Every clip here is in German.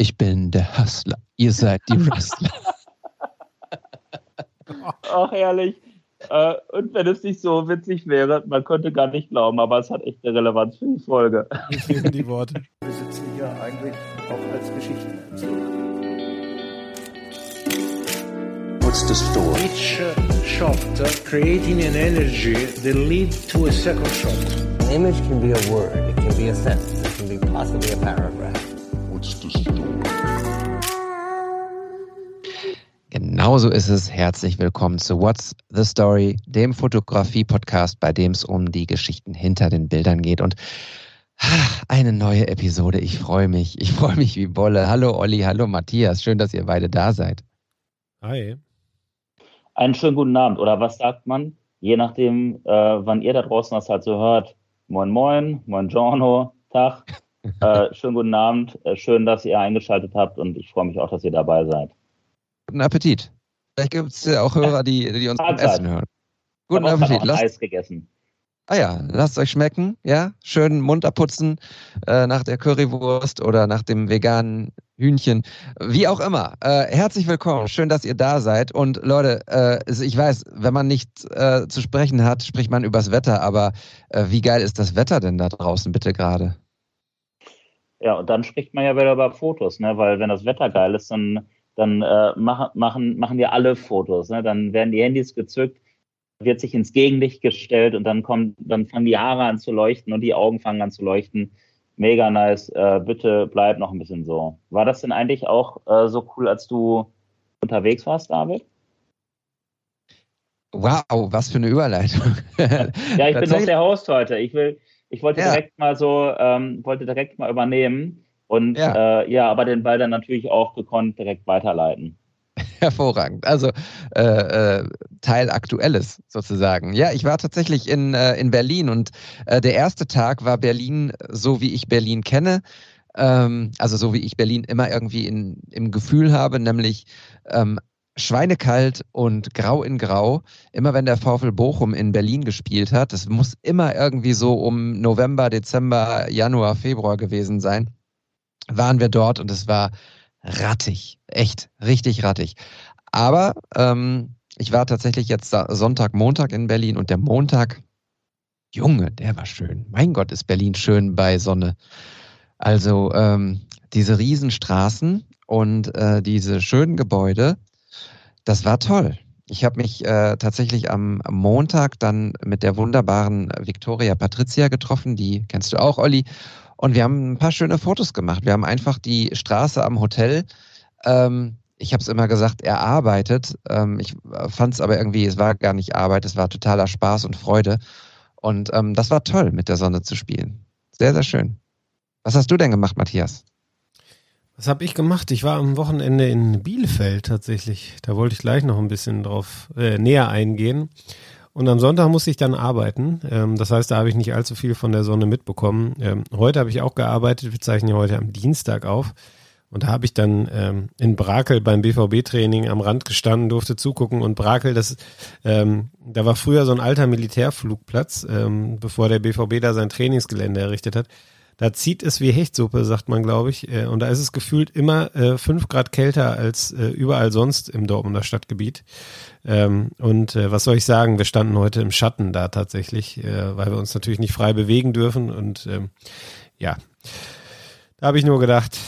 Ich bin der Hustler. Ihr seid die Wrestler. Ach, herrlich. Äh, und wenn es nicht so witzig wäre, man könnte gar nicht glauben, aber es hat echt eine Relevanz für die Folge. Mir fehlen die Worte. Wir sitzen hier eigentlich auch als Geschichtenerzähler. What's the story? Each uh, shot uh, creating an energy that lead to a second shot. An image can be a word, it can be a sentence, it can be possibly a paragraph. What's the story? Genauso ist es. Herzlich willkommen zu What's the Story, dem Fotografie-Podcast, bei dem es um die Geschichten hinter den Bildern geht. Und ah, eine neue Episode. Ich freue mich. Ich freue mich wie Bolle. Hallo Olli, hallo Matthias. Schön, dass ihr beide da seid. Hi. Einen schönen guten Abend. Oder was sagt man? Je nachdem, äh, wann ihr da draußen das halt so hört. Moin, moin, moin, Giorno, Tag. Äh, schönen guten Abend. Äh, schön, dass ihr eingeschaltet habt und ich freue mich auch, dass ihr dabei seid. Guten Appetit. Vielleicht gibt es ja auch Hörer, die, die uns beim. Essen hören. Guten habe auch Appetit. Lasst, Eis gegessen. ah ja, lasst euch schmecken. Ja, schön Mund abputzen äh, nach der Currywurst oder nach dem veganen Hühnchen. Wie auch immer. Äh, herzlich willkommen. Schön, dass ihr da seid. Und Leute, äh, ich weiß, wenn man nicht äh, zu sprechen hat, spricht man übers Wetter. Aber äh, wie geil ist das Wetter denn da draußen bitte gerade? Ja, und dann spricht man ja wieder über Fotos, ne? weil wenn das Wetter geil ist, dann, dann äh, machen, machen, machen wir alle Fotos. Ne? Dann werden die Handys gezückt, wird sich ins Gegenlicht gestellt und dann kommt, dann fangen die Haare an zu leuchten und die Augen fangen an zu leuchten. Mega nice. Äh, bitte bleib noch ein bisschen so. War das denn eigentlich auch äh, so cool, als du unterwegs warst, David? Wow, was für eine Überleitung. Ja, ich bin doch der Host heute. Ich will, ich wollte Ja. direkt mal so, ähm, wollte direkt mal übernehmen und Ja. Äh, ja, aber den Ball dann natürlich auch gekonnt direkt weiterleiten. Hervorragend. Also äh, äh, Teil Aktuelles sozusagen. Ja, ich war tatsächlich in, äh, in Berlin und äh, der erste Tag war Berlin so, wie ich Berlin kenne. Ähm, also so, wie ich Berlin immer irgendwie in, im Gefühl habe, nämlich ähm, schweinekalt und grau in grau. Immer wenn der VfL Bochum in Berlin gespielt hat, das muss immer irgendwie so um November, Dezember, Januar, Februar gewesen sein, waren wir dort und es war rattig, echt, richtig rattig. Aber ähm, ich war tatsächlich jetzt Sonntag, Montag in Berlin und der Montag, Junge, der war schön. Mein Gott, ist Berlin schön bei Sonne. Also ähm, diese Riesenstraßen und äh, diese schönen Gebäude, das war toll. Ich habe mich äh, tatsächlich am, Montag dann mit der wunderbaren Victoria Patricia getroffen, die kennst du auch, Olli. Und wir haben ein paar schöne Fotos gemacht. Wir haben einfach die Straße am Hotel, ähm, ich habe es immer gesagt, erarbeitet. Ähm, ich fand es aber irgendwie, es war gar nicht Arbeit, es war totaler Spaß und Freude. Und ähm, das war toll, mit der Sonne zu spielen. Sehr, sehr schön. Was hast du denn gemacht, Matthias? Was habe ich gemacht? Ich war am Wochenende in Bielefeld tatsächlich. Da wollte ich gleich noch ein bisschen drauf äh, näher eingehen. Und am Sonntag musste ich dann arbeiten. Ähm, das heißt, da habe ich nicht allzu viel von der Sonne mitbekommen. Ähm, heute habe ich auch gearbeitet. Wir zeichnen ja heute am Dienstag auf. Und da habe ich dann ähm, in Brakel beim BVB-Training am Rand gestanden, durfte zugucken. Und Brakel, das, ähm, da war früher so ein alter Militärflugplatz, ähm, bevor der BVB da sein Trainingsgelände errichtet hat. Da zieht es wie Hechtsuppe, sagt man, glaube ich. Äh, Und da ist es gefühlt immer äh, fünf Grad kälter als äh, überall sonst im Dortmunder Stadtgebiet. Ähm, Und äh, was soll ich sagen? Wir standen heute im Schatten da tatsächlich, äh, weil wir uns natürlich nicht frei bewegen dürfen. Und ähm, ja, da habe ich nur gedacht,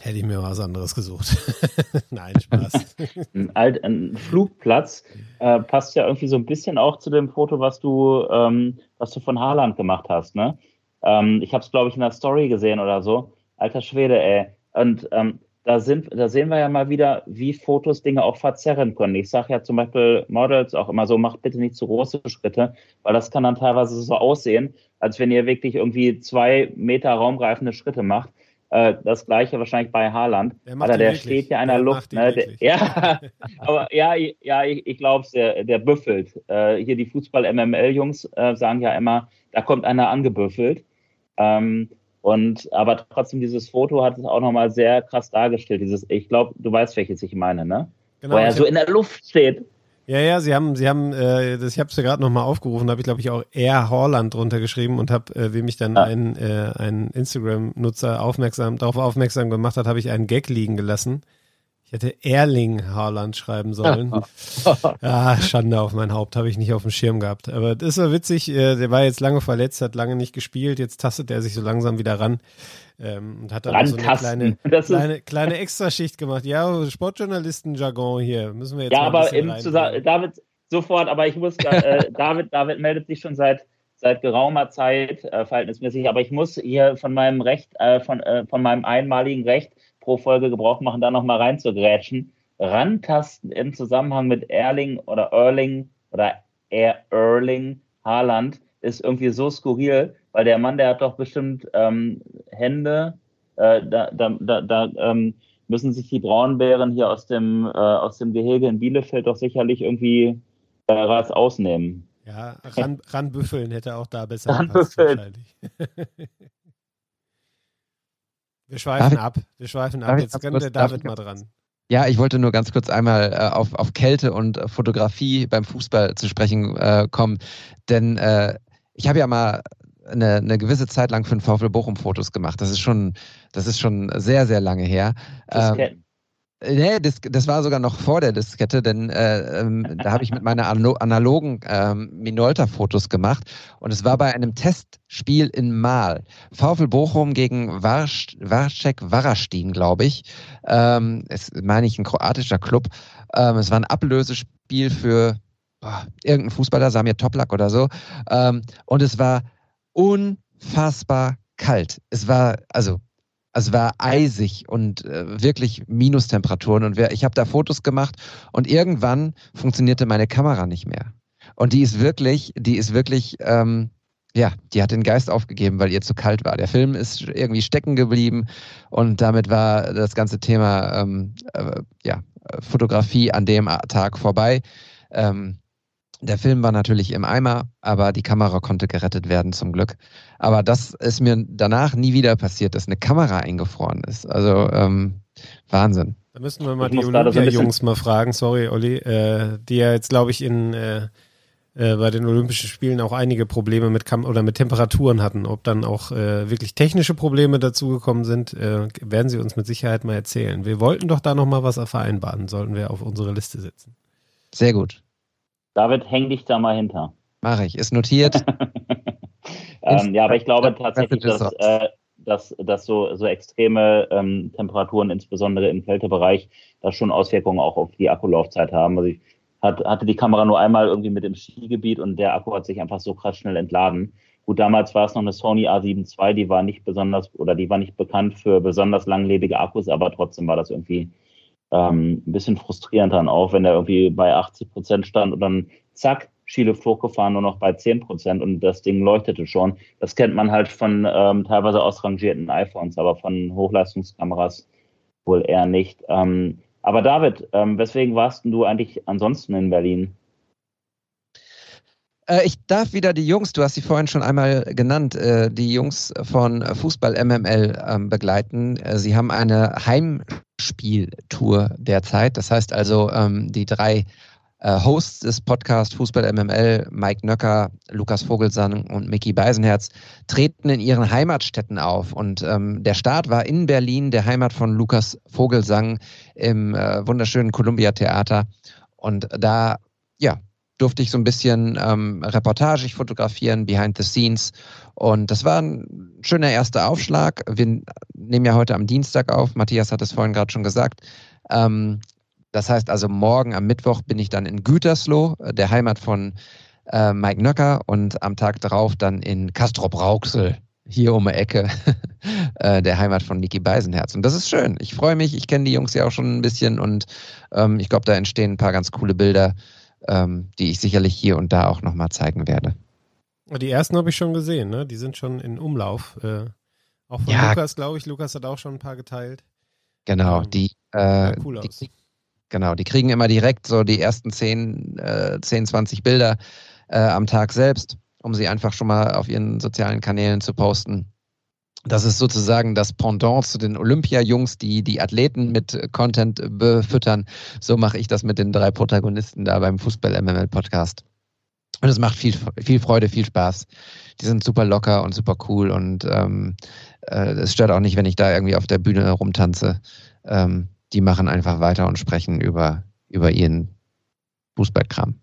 hätte ich mir was anderes gesucht. Nein, Spaß. Ein, alt, ein Flugplatz äh, passt ja irgendwie so ein bisschen auch zu dem Foto, was du, ähm, was du von Haaland gemacht hast, ne? Ähm, ich habe es, glaube ich, in der Story gesehen oder so. Alter Schwede, ey. Und ähm, da, sind, da sehen wir ja mal wieder, wie Fotos Dinge auch verzerren können. Ich sage ja zum Beispiel Models auch immer so, macht bitte nicht zu große Schritte, weil das kann dann teilweise so aussehen, als wenn ihr wirklich irgendwie zwei Meter raumgreifende Schritte macht. Äh, das gleiche wahrscheinlich bei Haaland. Der Alter, der wirklich. steht ja in der Der Luft. Ne? Der, ja, aber ja, ich- ja, ich, ich glaube es, der, der büffelt. Äh, hier die Fußball-MML-Jungs äh, sagen ja immer, da kommt einer angebüffelt. Ähm, und aber trotzdem, dieses Foto hat es auch nochmal sehr krass dargestellt. Dieses, ich glaube, du weißt, welches ich meine, ne? Genau, Wo er so in der Luft steht. Ja, ja, sie haben, sie haben, äh, das, ich habe es ja gerade nochmal aufgerufen, da habe ich glaube ich auch Air Horland drunter geschrieben und habe, äh, wie mich dann Ah. ein, äh, ein Instagram-Nutzer aufmerksam, darauf aufmerksam gemacht hat, habe ich einen Gag liegen gelassen. Ich hätte Erling Haaland schreiben sollen. Ah, Schande auf mein Haupt, habe ich nicht auf dem Schirm gehabt. Aber das war witzig, äh, der war jetzt lange verletzt, hat lange nicht gespielt, jetzt tastet er sich so langsam wieder ran. Ähm, und hat dann so eine kleine, ist- kleine, kleine Extraschicht gemacht. Ja, Sportjournalisten-Jargon hier. Müssen wir jetzt Ja, aber im David, sofort, aber ich muss, äh, David, David meldet sich schon seit, seit geraumer Zeit äh, verhältnismäßig, aber ich muss hier von meinem Recht, äh, von, äh, von meinem einmaligen Recht pro Folge Gebrauch machen, da nochmal reinzugrätschen. Rantasten im Zusammenhang mit Erling oder Erling oder er Erling Haaland ist irgendwie so skurril, weil der Mann, der hat doch bestimmt ähm, Hände, äh, da, da, da, da ähm, müssen sich die Braunbären hier aus dem, äh, aus dem Gehege in Bielefeld doch sicherlich irgendwie äh, was ausnehmen. Ja, ran, ranbüffeln hätte auch da besser gepasst wahrscheinlich. Wir schweifen ab. Wir schweifen ab. Jetzt kann der David mal dran. Ja, ich wollte nur ganz kurz einmal äh, auf, auf Kälte und äh, Fotografie beim Fußball zu sprechen äh, kommen. Denn äh, ich habe ja mal eine, eine gewisse Zeit lang für den VfL Bochum Fotos gemacht. Das ist schon, das ist schon sehr, sehr lange her. Ähm. Nee, das, das war sogar noch vor der Diskette, denn äh, ähm, da habe ich mit meiner analo analogen ähm, Minolta-Fotos gemacht und es war bei einem Testspiel in Mahl. VfL Bochum gegen Warsch, Warschek Warastin, glaube ich. Ähm, es meine ich ein kroatischer Club. Ähm, es war ein Ablösespiel für boah, irgendeinen Fußballer, Samir Toplak oder so. Ähm, und es war unfassbar kalt. Es war, also es war eisig und äh, wirklich Minustemperaturen. Und wer, ich habe da Fotos gemacht und irgendwann funktionierte meine Kamera nicht mehr. Und die ist wirklich, die ist wirklich, ähm, ja, die hat den Geist aufgegeben, weil ihr zu kalt war. Der Film ist irgendwie stecken geblieben und damit war das ganze Thema ähm, äh, ja, Fotografie an dem Tag vorbei. Ähm, der Film war natürlich im Eimer, aber die Kamera konnte gerettet werden zum Glück. Aber das ist mir danach nie wieder passiert, dass eine Kamera eingefroren ist. Also ähm, Wahnsinn. Da müssen wir mal Ich die so Olympia-Jungs mal fragen, sorry, Olli, äh, die ja jetzt, glaube ich, in äh, äh, bei den Olympischen Spielen auch einige Probleme mit Kam oder mit Temperaturen hatten. Ob dann auch äh, wirklich technische Probleme dazugekommen sind, äh, werden sie uns mit Sicherheit mal erzählen. Wir wollten doch da noch mal was vereinbaren, sollten wir auf unsere Liste setzen. Sehr gut. David, häng dich da mal hinter. Mache ich. Ist notiert. Ähm, ja, aber ich glaube tatsächlich, dass, äh, dass, dass so, so extreme ähm, Temperaturen, insbesondere im Kältebereich, da schon Auswirkungen auch auf die Akkulaufzeit haben. Also ich hat, hatte die Kamera nur einmal irgendwie mit dem Skigebiet und der Akku hat sich einfach so krass schnell entladen. Gut, damals war es noch eine Sony A7 II, die war nicht besonders oder die war nicht bekannt für besonders langlebige Akkus, aber trotzdem war das irgendwie ähm, ein bisschen frustrierend dann auch, wenn der irgendwie bei 80 Prozent stand und dann zack, Skilift hochgefahren, nur noch bei 10 Prozent und das Ding leuchtete schon. Das kennt man halt von ähm, teilweise ausrangierten iPhones, aber von Hochleistungskameras wohl eher nicht. Ähm, aber David, ähm, weswegen warst du eigentlich ansonsten in Berlin? Äh, ich darf wieder die Jungs, du hast sie vorhin schon einmal genannt, äh, die Jungs von Fußball MML ähm, begleiten. Äh, sie haben eine Heimspieltour derzeit. Das heißt also, ähm, die drei äh, Hosts des Podcasts Fußball MML, Mike Nöcker, Lukas Vogelsang und Mickey Beisenherz, treten in ihren Heimatstädten auf. Und ähm, der Start war in Berlin, der Heimat von Lukas Vogelsang im äh, wunderschönen Columbia Theater. Und da, ja, durfte ich so ein bisschen ähm, Reportage fotografieren, behind the scenes. Und das war ein schöner erster Aufschlag. Wir nehmen ja heute am Dienstag auf. Matthias hat es vorhin gerade schon gesagt. Ähm, das heißt also, morgen am Mittwoch bin ich dann in Gütersloh, äh, der Heimat von äh, Mike Nöcker, und am Tag darauf dann in Castrop-Rauxel, hier um die Ecke, äh, der Heimat von Niki Beisenherz. Und das ist schön. Ich freue mich. Ich kenne die Jungs ja auch schon ein bisschen und ähm, ich glaube, da entstehen ein paar ganz coole Bilder, ähm, die ich sicherlich hier und da auch nochmal zeigen werde. Die ersten habe ich schon gesehen, ne? Die sind schon in Umlauf. Äh, auch von Ja. Lukas, glaube ich. Lukas hat auch schon ein paar geteilt. Genau, Ähm, die, äh, cool die, aus. krieg- genau, die kriegen immer direkt so die ersten 10, äh, 10 20 Bilder äh, am Tag selbst, um sie einfach schon mal auf ihren sozialen Kanälen zu posten. Das ist sozusagen das Pendant zu den Olympia-Jungs, die die Athleten mit Content befüttern. So mache ich das mit den drei Protagonisten da beim Fußball-MML-Podcast. Und es macht viel, viel Freude, viel Spaß. Die sind super locker und super cool und ähm, äh, es stört auch nicht, wenn ich da irgendwie auf der Bühne rumtanze. Ähm, die machen einfach weiter und sprechen über, über ihren Fußballkram.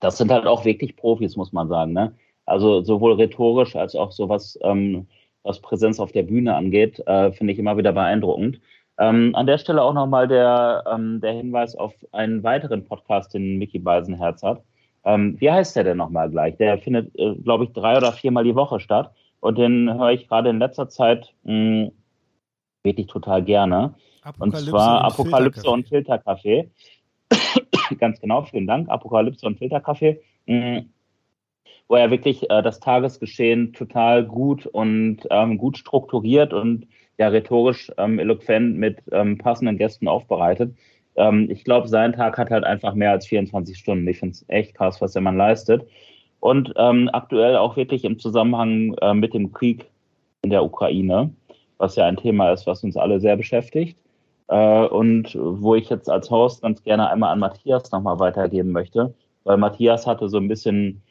Das sind halt auch wirklich Profis, muss man sagen. Ne? Also sowohl rhetorisch als auch so was, ähm, was Präsenz auf der Bühne angeht, äh, finde ich immer wieder beeindruckend. Ähm, an der Stelle auch nochmal der, ähm, der Hinweis auf einen weiteren Podcast, den Mickey Beisenherz hat. Ähm, wie heißt der denn nochmal gleich? Der findet, äh, glaube ich, drei oder viermal die Woche statt. Und den höre ich gerade in letzter Zeit mh, wirklich total gerne. und zwar und Apokalypse und Filterkaffee. Ganz genau, vielen Dank. Apokalypse und Filterkaffee. Mhm. Wo er wirklich äh, das Tagesgeschehen total gut und ähm, gut strukturiert und ja rhetorisch ähm, eloquent mit ähm, passenden Gästen aufbereitet. Ähm, ich glaube, sein Tag hat halt einfach mehr als 24 Stunden. Ich finde es echt krass, was der Mann leistet. Und ähm, aktuell auch wirklich im Zusammenhang äh, mit dem Krieg in der Ukraine, was ja ein Thema ist, was uns alle sehr beschäftigt. Äh, und wo ich jetzt als Host ganz gerne einmal an Matthias nochmal weitergeben möchte, weil Matthias hatte so ein bisschen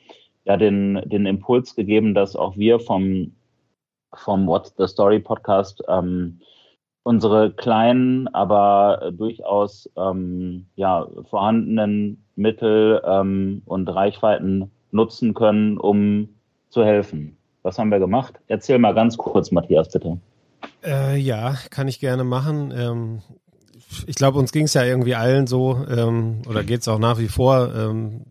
ja den, den Impuls gegeben, dass auch wir vom, vom What's the Story Podcast ähm, unsere kleinen, aber durchaus ähm, ja, vorhandenen Mittel ähm, und Reichweiten nutzen können, um zu helfen. Was haben wir gemacht? Erzähl mal ganz kurz, Matthias, bitte. Äh, ja, kann ich gerne machen. Ähm, ich glaube, uns ging es ja irgendwie allen so, ähm, oder geht es auch nach wie vor, ähm,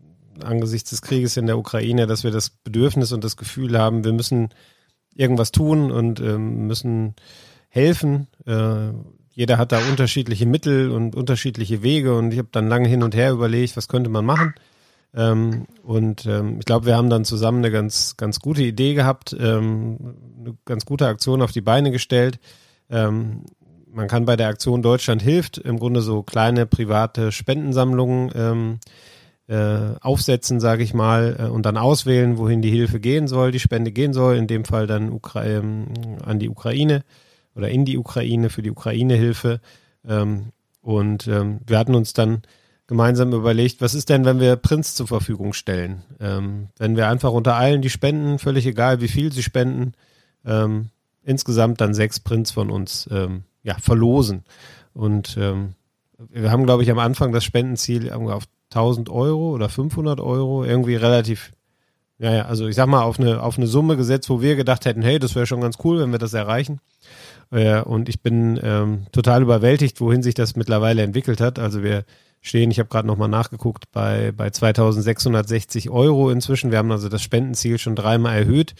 angesichts des Krieges in der Ukraine, dass wir das Bedürfnis und das Gefühl haben, wir müssen irgendwas tun und ähm, müssen helfen. Äh, jeder hat da unterschiedliche Mittel und unterschiedliche Wege und ich habe dann lange hin und her überlegt, was könnte man machen. Ähm, und ähm, ich glaube, wir haben dann zusammen eine ganz, ganz gute Idee gehabt, ähm, eine ganz gute Aktion auf die Beine gestellt. Ähm, man kann bei der Aktion Deutschland hilft im Grunde so kleine private Spendensammlungen ähm, äh, aufsetzen, sage ich mal, äh, und dann auswählen, wohin die Hilfe gehen soll, die Spende gehen soll, in dem Fall dann Ukra ähm, an die Ukraine oder in die Ukraine für die Ukraine-Hilfe. Ähm, und ähm, wir hatten uns dann gemeinsam überlegt, was ist denn, wenn wir Prints zur Verfügung stellen? Ähm, wenn wir einfach unter allen, die spenden, völlig egal, wie viel sie spenden, ähm, insgesamt dann sechs Prints von uns ähm, ja, verlosen. Und ähm, wir haben, glaube ich, am Anfang das Spendenziel auf 1000 Euro oder 500 Euro, irgendwie relativ, ja, ja, also ich sag mal, auf eine, auf eine Summe gesetzt, wo wir gedacht hätten, hey, das wäre schon ganz cool, wenn wir das erreichen. Äh, und ich bin ähm, total überwältigt, wohin sich das mittlerweile entwickelt hat. Also wir stehen, ich habe gerade nochmal nachgeguckt, bei, bei 2660 Euro inzwischen. Wir haben also das Spendenziel schon dreimal erhöht.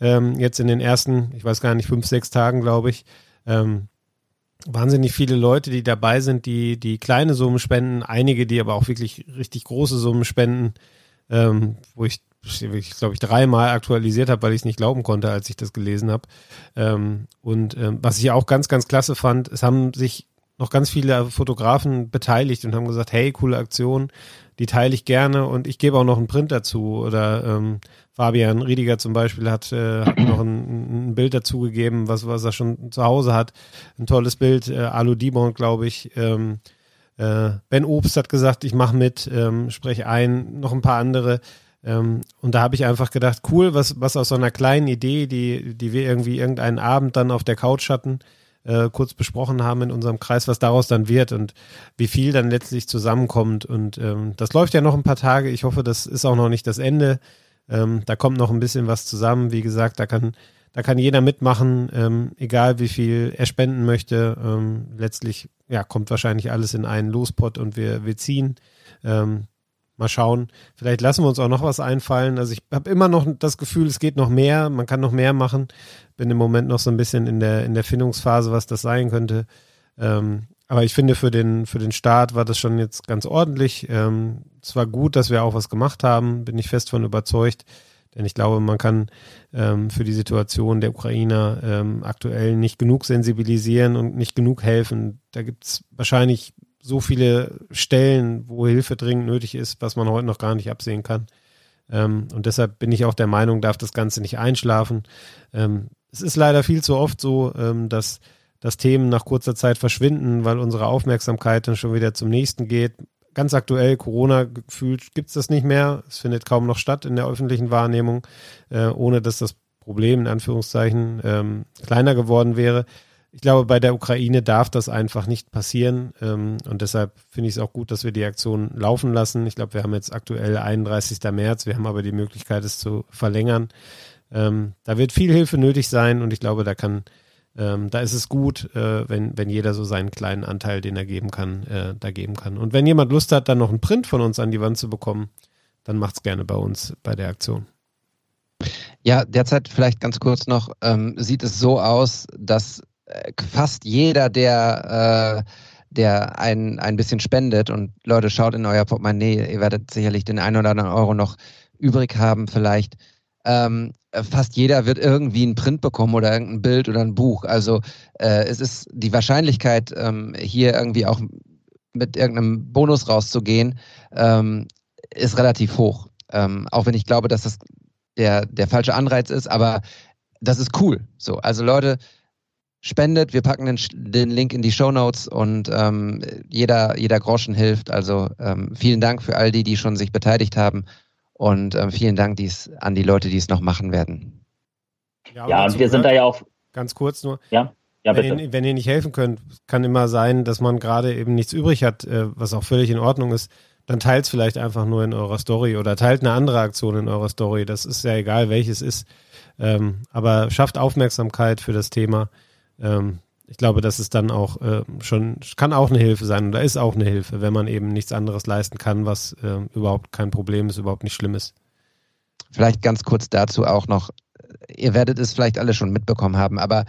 Ähm, jetzt in den ersten, ich weiß gar nicht, fünf, sechs Tagen, glaube ich. Ähm, wahnsinnig viele Leute, die dabei sind, die, die kleine Summen spenden, einige, die aber auch wirklich richtig große Summen spenden, ähm, wo ich ich glaube ich dreimal aktualisiert habe, weil ich es nicht glauben konnte, als ich das gelesen habe. Ähm, und ähm, was ich auch ganz, ganz klasse fand, es haben sich noch ganz viele Fotografen beteiligt und haben gesagt, hey, coole Aktion, die teile ich gerne und ich gebe auch noch einen Print dazu. Oder ähm, Fabian Riediger zum Beispiel hat, äh, hat noch ein, ein Bild dazu gegeben, was, was er schon zu Hause hat. Ein tolles Bild, äh, Alu Dibon, glaube ich. Ähm, äh, ben Obst hat gesagt, ich mache mit, ähm, spreche ein, noch ein paar andere. Ähm, und da habe ich einfach gedacht, cool, was, was aus so einer kleinen Idee, die, die wir irgendwie irgendeinen Abend dann auf der Couch hatten, äh, kurz besprochen haben in unserem Kreis, was daraus dann wird und wie viel dann letztlich zusammenkommt. Und ähm, das läuft ja noch ein paar Tage. Ich hoffe, das ist auch noch nicht das Ende. Ähm, da kommt noch ein bisschen was zusammen. Wie gesagt, da kann, da kann jeder mitmachen, ähm, egal wie viel er spenden möchte. Ähm, letztlich ja, kommt wahrscheinlich alles in einen Lospot und wir, wir ziehen. Ähm, Mal schauen. Vielleicht lassen wir uns auch noch was einfallen. Also ich habe immer noch das Gefühl, es geht noch mehr. Man kann noch mehr machen. Bin im Moment noch so ein bisschen in der, in der Findungsphase, was das sein könnte. Ähm, aber ich finde, für den, für den Start war das schon jetzt ganz ordentlich. Ähm, es war gut, dass wir auch was gemacht haben. Bin ich fest von überzeugt. Denn ich glaube, man kann ähm, für die Situation der Ukrainer ähm, aktuell nicht genug sensibilisieren und nicht genug helfen. Da gibt es wahrscheinlich so viele Stellen, wo Hilfe dringend nötig ist, was man heute noch gar nicht absehen kann. Ähm, und deshalb bin ich auch der Meinung, darf das Ganze nicht einschlafen. Ähm, es ist leider viel zu oft so, ähm, dass, dass Themen nach kurzer Zeit verschwinden, weil unsere Aufmerksamkeit dann schon wieder zum nächsten geht. Ganz aktuell, Corona gefühlt gibt es das nicht mehr. Es findet kaum noch statt in der öffentlichen Wahrnehmung, äh, ohne dass das Problem in Anführungszeichen ähm, kleiner geworden wäre. Ich glaube, bei der Ukraine darf das einfach nicht passieren. Ähm, und deshalb finde ich es auch gut, dass wir die Aktion laufen lassen. Ich glaube, wir haben jetzt aktuell 31. März. Wir haben aber die Möglichkeit, es zu verlängern. Ähm, da wird viel Hilfe nötig sein und ich glaube, da kann, ähm, da ist es gut, äh, wenn, wenn jeder so seinen kleinen Anteil, den er geben kann, äh, da geben kann. Und wenn jemand Lust hat, dann noch einen Print von uns an die Wand zu bekommen, dann macht's gerne bei uns bei der Aktion. Ja, derzeit vielleicht ganz kurz noch, ähm, sieht es so aus, dass äh, fast jeder, der, äh, der ein, ein bisschen spendet und Leute, schaut in euer Portemonnaie, ihr werdet sicherlich den einen oder anderen Euro noch übrig haben vielleicht. Ähm, fast jeder wird irgendwie ein Print bekommen oder irgendein Bild oder ein Buch. Also äh, es ist die Wahrscheinlichkeit, ähm, hier irgendwie auch mit irgendeinem Bonus rauszugehen, ähm, ist relativ hoch. Ähm, auch wenn ich glaube, dass das der, der falsche Anreiz ist, aber das ist cool. So, also Leute, spendet, wir packen den, den Link in die Show Notes und ähm, jeder, jeder Groschen hilft. Also ähm, vielen Dank für all die, die schon sich beteiligt haben und ähm, vielen Dank dies, an die Leute, die es noch machen werden. Ja, ja und wir sind da ja auch. Ganz kurz nur. Ja. Ja, wenn, ihr, wenn, ihr, nicht helfen könnt, kann immer sein, dass man gerade eben nichts übrig hat, äh, was auch völlig in Ordnung ist. Dann teilt es vielleicht einfach nur in eurer Story oder teilt eine andere Aktion in eurer Story. Das ist ja egal, welches ist. Ähm, aber schafft Aufmerksamkeit für das Thema. Ähm, ich glaube, das ist dann auch äh, schon, kann auch eine Hilfe sein oder ist auch eine Hilfe, wenn man eben nichts anderes leisten kann, was äh, überhaupt kein Problem ist, überhaupt nicht schlimm ist. Vielleicht ganz kurz dazu auch noch, ihr werdet es vielleicht alle schon mitbekommen haben, aber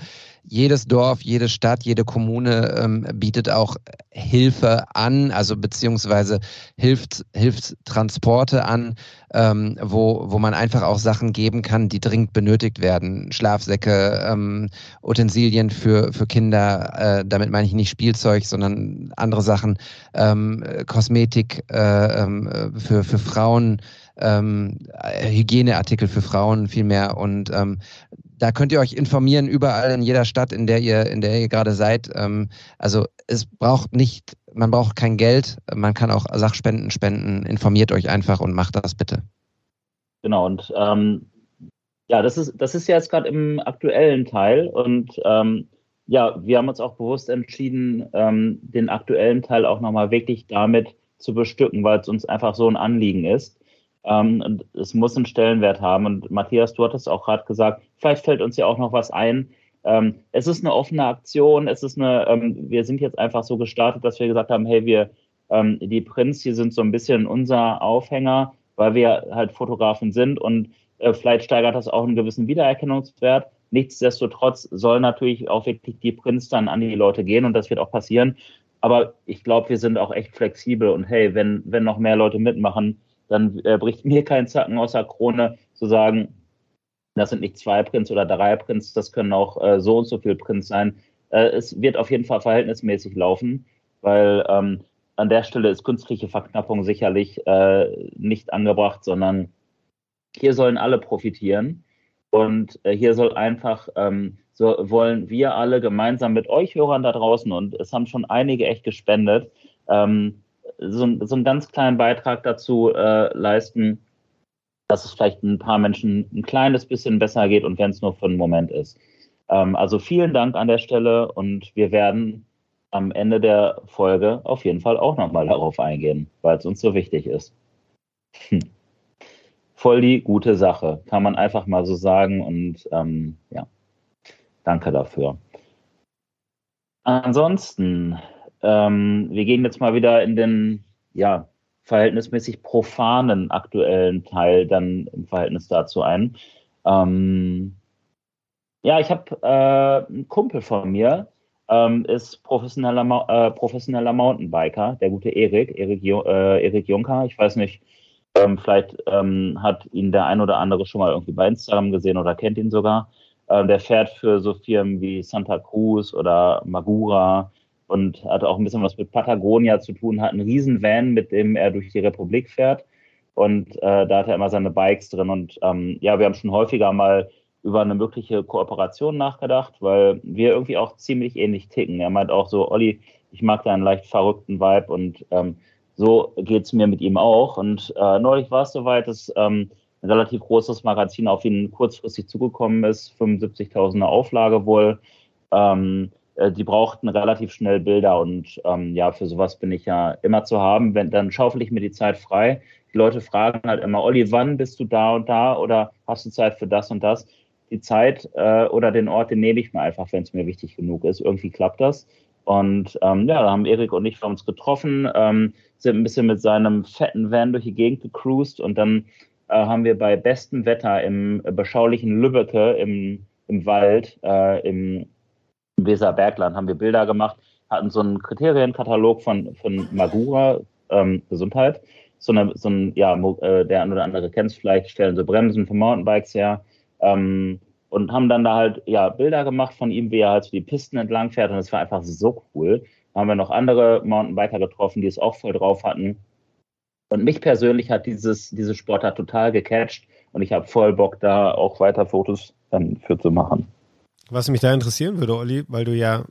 jedes Dorf, jede Stadt, jede Kommune ähm, bietet auch Hilfe an, also beziehungsweise hilft, hilft Transporte an, ähm, wo, wo man einfach auch Sachen geben kann, die dringend benötigt werden. Schlafsäcke, ähm, Utensilien für, für Kinder, äh, damit meine ich nicht Spielzeug, sondern andere Sachen, ähm, Kosmetik äh, äh, für, für Frauen ähm, Hygieneartikel für Frauen vielmehr. Und ähm, da könnt ihr euch informieren, überall in jeder Stadt, in der ihr, in der ihr gerade seid. Ähm, also es braucht nicht, man braucht kein Geld, man kann auch Sachspenden spenden. Informiert euch einfach und macht das bitte. Genau, und ähm, ja, das ist, das ist jetzt gerade im aktuellen Teil und ähm, ja, wir haben uns auch bewusst entschieden, ähm, den aktuellen Teil auch nochmal wirklich damit zu bestücken, weil es uns einfach so ein Anliegen ist. Ähm, es muss einen Stellenwert haben. Und Matthias, du hattest auch gerade gesagt, vielleicht fällt uns ja auch noch was ein. Ähm, es ist eine offene Aktion. Es ist eine, ähm, wir sind jetzt einfach so gestartet, dass wir gesagt haben, hey, wir, ähm, die Prints hier sind so ein bisschen unser Aufhänger, weil wir halt Fotografen sind und äh, vielleicht steigert das auch einen gewissen Wiedererkennungswert. Nichtsdestotrotz soll natürlich auch wirklich die Prints dann an die Leute gehen und das wird auch passieren. Aber ich glaube, wir sind auch echt flexibel und hey, wenn, wenn noch mehr Leute mitmachen, dann äh, bricht mir kein Zacken aus der Krone zu sagen, das sind nicht zwei Prints oder drei Prints, das können auch äh, so und so viel Prints sein. Äh, es wird auf jeden Fall verhältnismäßig laufen, weil ähm, an der Stelle ist künstliche Verknappung sicherlich äh, nicht angebracht, sondern hier sollen alle profitieren. Und äh, hier soll einfach, ähm, so wollen wir alle gemeinsam mit euch Hörern da draußen, und es haben schon einige echt gespendet, ähm, so, so einen ganz kleinen Beitrag dazu äh, leisten, dass es vielleicht ein paar Menschen ein kleines bisschen besser geht und wenn es nur für einen Moment ist. Ähm, also vielen Dank an der Stelle und wir werden am Ende der Folge auf jeden Fall auch nochmal darauf eingehen, weil es uns so wichtig ist. Hm. Voll die gute Sache, kann man einfach mal so sagen und ähm, ja, danke dafür. Ansonsten ähm, wir gehen jetzt mal wieder in den, ja, verhältnismäßig profanen aktuellen Teil dann im Verhältnis dazu ein. Ähm, ja, ich habe äh, einen Kumpel von mir, ähm, ist professioneller, äh, professioneller Mountainbiker, der gute Erik, Erik, äh, Erik Juncker. Ich weiß nicht, ähm, vielleicht ähm, hat ihn der ein oder andere schon mal irgendwie bei Instagram gesehen oder kennt ihn sogar. Ähm, der fährt für so Firmen wie Santa Cruz oder Magura und hat auch ein bisschen was mit Patagonia zu tun, hat einen riesen Van, mit dem er durch die Republik fährt. Und äh, da hat er immer seine Bikes drin. Und ähm, ja, wir haben schon häufiger mal über eine mögliche Kooperation nachgedacht, weil wir irgendwie auch ziemlich ähnlich ticken. Er meint auch so, Olli, ich mag deinen leicht verrückten Vibe und ähm, so geht's mir mit ihm auch. Und äh, neulich war es soweit, dass ähm, ein relativ großes Magazin auf ihn kurzfristig zugekommen ist, 75.000er Auflage wohl. Ähm, äh, die brauchten relativ schnell Bilder und ähm, ja, für sowas bin ich ja immer zu haben. Wenn, dann schaufel ich mir die Zeit frei. Die Leute fragen halt immer, Olli, wann bist du da und da oder hast du Zeit für das und das? Die Zeit äh, oder den Ort, den nehme ich mir einfach, wenn es mir wichtig genug ist. Irgendwie klappt das. Und ähm, ja, da haben Erik und ich uns getroffen, ähm, sind ein bisschen mit seinem fetten Van durch die Gegend gecruised und dann äh, haben wir bei bestem Wetter im beschaulichen Lübbecke im, im Wald, äh, im Weserbergland, haben wir Bilder gemacht, hatten so einen Kriterienkatalog von, von Magura, ähm, Gesundheit, so, eine, so ein, ja, äh, der ein oder andere kennt es vielleicht, stellen so Bremsen für Mountainbikes her. Ähm, und haben dann da halt ja Bilder gemacht von ihm, wie er halt so die Pisten entlang fährt und das war einfach so cool. Da haben wir noch andere Mountainbiker getroffen, die es auch voll drauf hatten. Und mich persönlich hat dieses, diese Sportart total gecatcht und ich habe voll Bock, da auch weiter Fotos dann für zu machen. Was mich da interessieren würde, Olli, weil du ja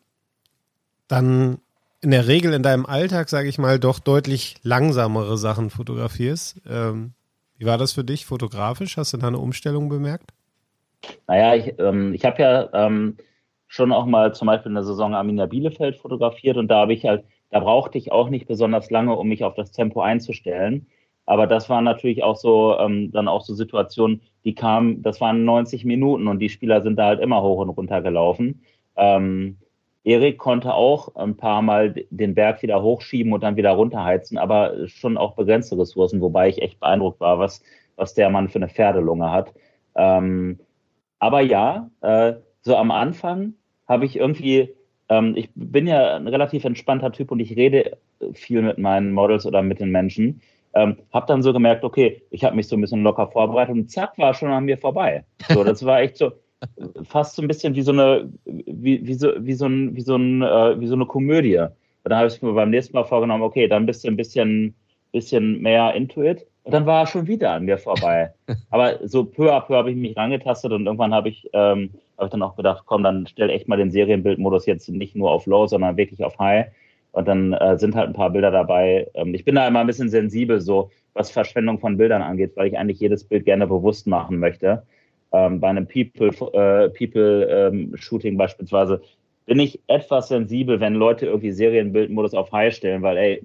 dann in der Regel in deinem Alltag, sage ich mal, doch deutlich langsamere Sachen fotografierst. Ähm, wie war das für dich fotografisch? Hast du da eine Umstellung bemerkt? Naja, ich, ähm, ich habe ja ähm, schon auch mal zum Beispiel in der Saison Arminia Bielefeld fotografiert und da habe ich halt, da brauchte ich auch nicht besonders lange, um mich auf das Tempo einzustellen. Aber das waren natürlich auch so, ähm, dann auch so Situationen, die kamen, das waren 90 Minuten und die Spieler sind da halt immer hoch und runter gelaufen. Ähm, Erik konnte auch ein paar Mal den Berg wieder hochschieben und dann wieder runterheizen, aber schon auch begrenzte Ressourcen, wobei ich echt beeindruckt war, was, was der Mann für eine Pferdelunge hat. Ähm, aber ja, äh, so am Anfang habe ich irgendwie, ähm, ich bin ja ein relativ entspannter Typ und ich rede viel mit meinen Models oder mit den Menschen. Ähm, habe dann so gemerkt, okay, ich habe mich so ein bisschen locker vorbereitet und zack, war schon an mir vorbei. So, das war echt so fast so ein bisschen wie so eine, wie, wie so, wie so ein, wie so ein, äh, wie so eine Komödie. Und dann habe ich mir beim nächsten Mal vorgenommen, okay, dann bist du ein bisschen, bisschen mehr into it. Und dann war er schon wieder an mir vorbei. Aber so peu à peu habe ich mich rangetastet und irgendwann habe ich, ähm, hab ich dann auch gedacht, komm, dann stell echt mal den Serienbildmodus jetzt nicht nur auf Low, sondern wirklich auf High. Und dann äh, sind halt ein paar Bilder dabei. Ähm, ich bin da immer ein bisschen sensibel, so was Verschwendung von Bildern angeht, weil ich eigentlich jedes Bild gerne bewusst machen möchte. Ähm, bei einem People, äh, People ähm, beispielsweise bin ich etwas sensibel, wenn Leute irgendwie Serienbildmodus auf High stellen, weil ey,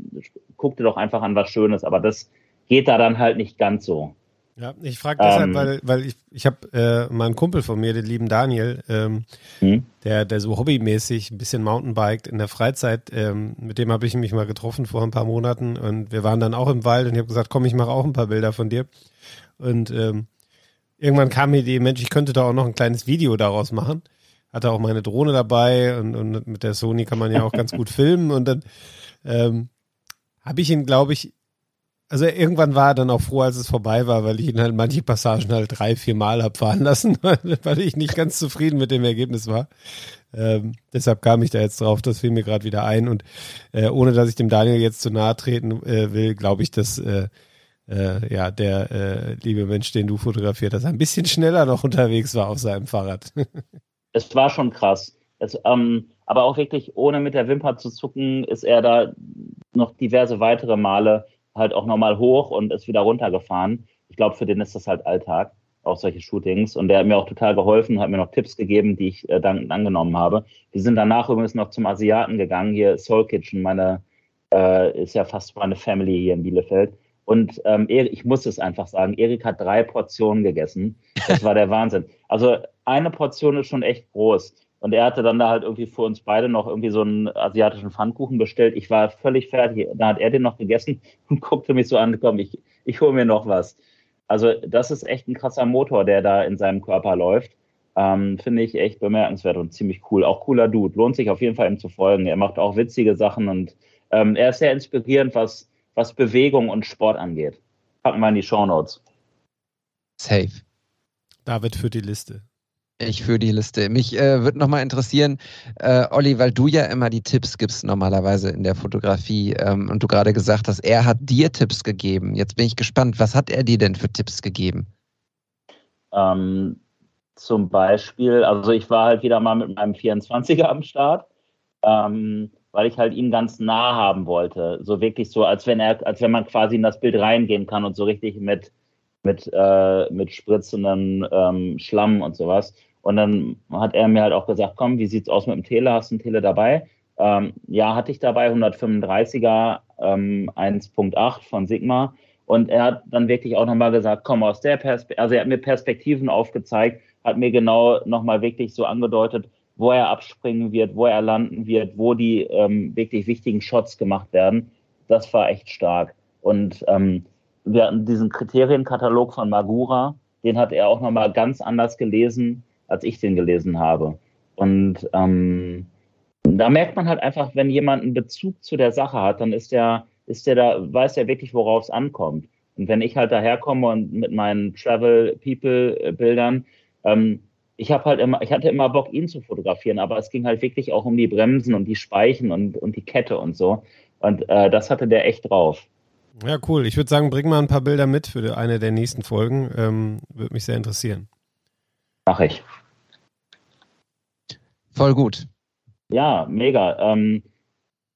guck dir doch einfach an was Schönes. Aber das geht da dann halt nicht ganz so. Ja, ich frage deshalb, ähm, weil, weil ich, ich habe äh, mal einen Kumpel von mir, den lieben Daniel, ähm, hm? der, der so hobbymäßig ein bisschen Mountainbiked in der Freizeit, ähm, mit dem habe ich mich mal getroffen vor ein paar Monaten und wir waren dann auch im Wald und ich habe gesagt, komm, ich mache auch ein paar Bilder von dir. Und ähm, irgendwann kam mir die Mensch, ich könnte da auch noch ein kleines Video daraus machen. Hatte auch meine Drohne dabei und, und mit der Sony kann man ja auch ganz gut filmen und dann ähm, habe ich ihn, glaube ich, also irgendwann war er dann auch froh, als es vorbei war, weil ich ihn halt manche Passagen halt drei, vier Mal hab fahren lassen, weil ich nicht ganz zufrieden mit dem Ergebnis war. Ähm, deshalb kam ich da jetzt drauf, das fiel mir gerade wieder ein. Und äh, ohne dass ich dem Daniel jetzt zu nahe treten äh, will, glaube ich, dass äh, äh, ja der äh, liebe Mensch, den du fotografiert hast, ein bisschen schneller noch unterwegs war auf seinem Fahrrad. es war schon krass. Es, ähm, aber auch wirklich, ohne mit der Wimper zu zucken, ist er da noch diverse weitere Male halt auch nochmal hoch und ist wieder runtergefahren. Ich glaube, für den ist das halt Alltag, auch solche Shootings. Und der hat mir auch total geholfen, hat mir noch Tipps gegeben, die ich äh, dankend angenommen habe. Wir sind danach übrigens noch zum Asiaten gegangen, hier Soul Kitchen, meine, äh, ist ja fast meine Family hier in Bielefeld. Und ähm, ich muss es einfach sagen, Erik hat drei Portionen gegessen. Das war der Wahnsinn. Also eine Portion ist schon echt groß. Und er hatte dann da halt irgendwie für uns beide noch irgendwie so einen asiatischen Pfannkuchen bestellt. Ich war völlig fertig. Da hat er den noch gegessen und guckte mich so an, komm, ich, ich hole mir noch was. Also das ist echt ein krasser Motor, der da in seinem Körper läuft. Ähm, Finde ich echt bemerkenswert und ziemlich cool. Auch cooler Dude. Lohnt sich auf jeden Fall ihm zu folgen. Er macht auch witzige Sachen und ähm, er ist sehr inspirierend, was, was Bewegung und Sport angeht. Packen wir in die Show Notes. Safe. David für die Liste. Ich für die Liste. Mich äh, würde nochmal interessieren, äh, Olli, weil du ja immer die Tipps gibst normalerweise in der Fotografie ähm, und du gerade gesagt hast, er hat dir Tipps gegeben. Jetzt bin ich gespannt, was hat er dir denn für Tipps gegeben? Ähm, zum Beispiel, also ich war halt wieder mal mit meinem 24er am Start, ähm, weil ich halt ihn ganz nah haben wollte. So wirklich so, als wenn er, als wenn man quasi in das Bild reingehen kann und so richtig mit, mit, äh, mit spritzendem ähm, Schlamm und sowas. Und dann hat er mir halt auch gesagt, komm, wie sieht's aus mit dem Tele? Hast du ein Tele dabei? Ähm, ja, hatte ich dabei 135er ähm, 1.8 von Sigma. Und er hat dann wirklich auch nochmal gesagt, komm aus der Perspektive, also er hat mir Perspektiven aufgezeigt, hat mir genau nochmal wirklich so angedeutet, wo er abspringen wird, wo er landen wird, wo die ähm, wirklich wichtigen Shots gemacht werden. Das war echt stark. Und ähm, wir hatten diesen Kriterienkatalog von Magura, den hat er auch nochmal ganz anders gelesen, als ich den gelesen habe. Und ähm, da merkt man halt einfach, wenn jemand einen Bezug zu der Sache hat, dann ist der, ist der da, weiß er wirklich, worauf es ankommt. Und wenn ich halt daherkomme und mit meinen Travel-People-Bildern, ähm, ich habe halt immer, ich hatte immer Bock, ihn zu fotografieren, aber es ging halt wirklich auch um die Bremsen und die Speichen und, und die Kette und so. Und äh, das hatte der echt drauf. Ja, cool. Ich würde sagen, bring mal ein paar Bilder mit für eine der nächsten Folgen. Ähm, würde mich sehr interessieren. Mach ich. Voll gut. Ja, mega. Ähm,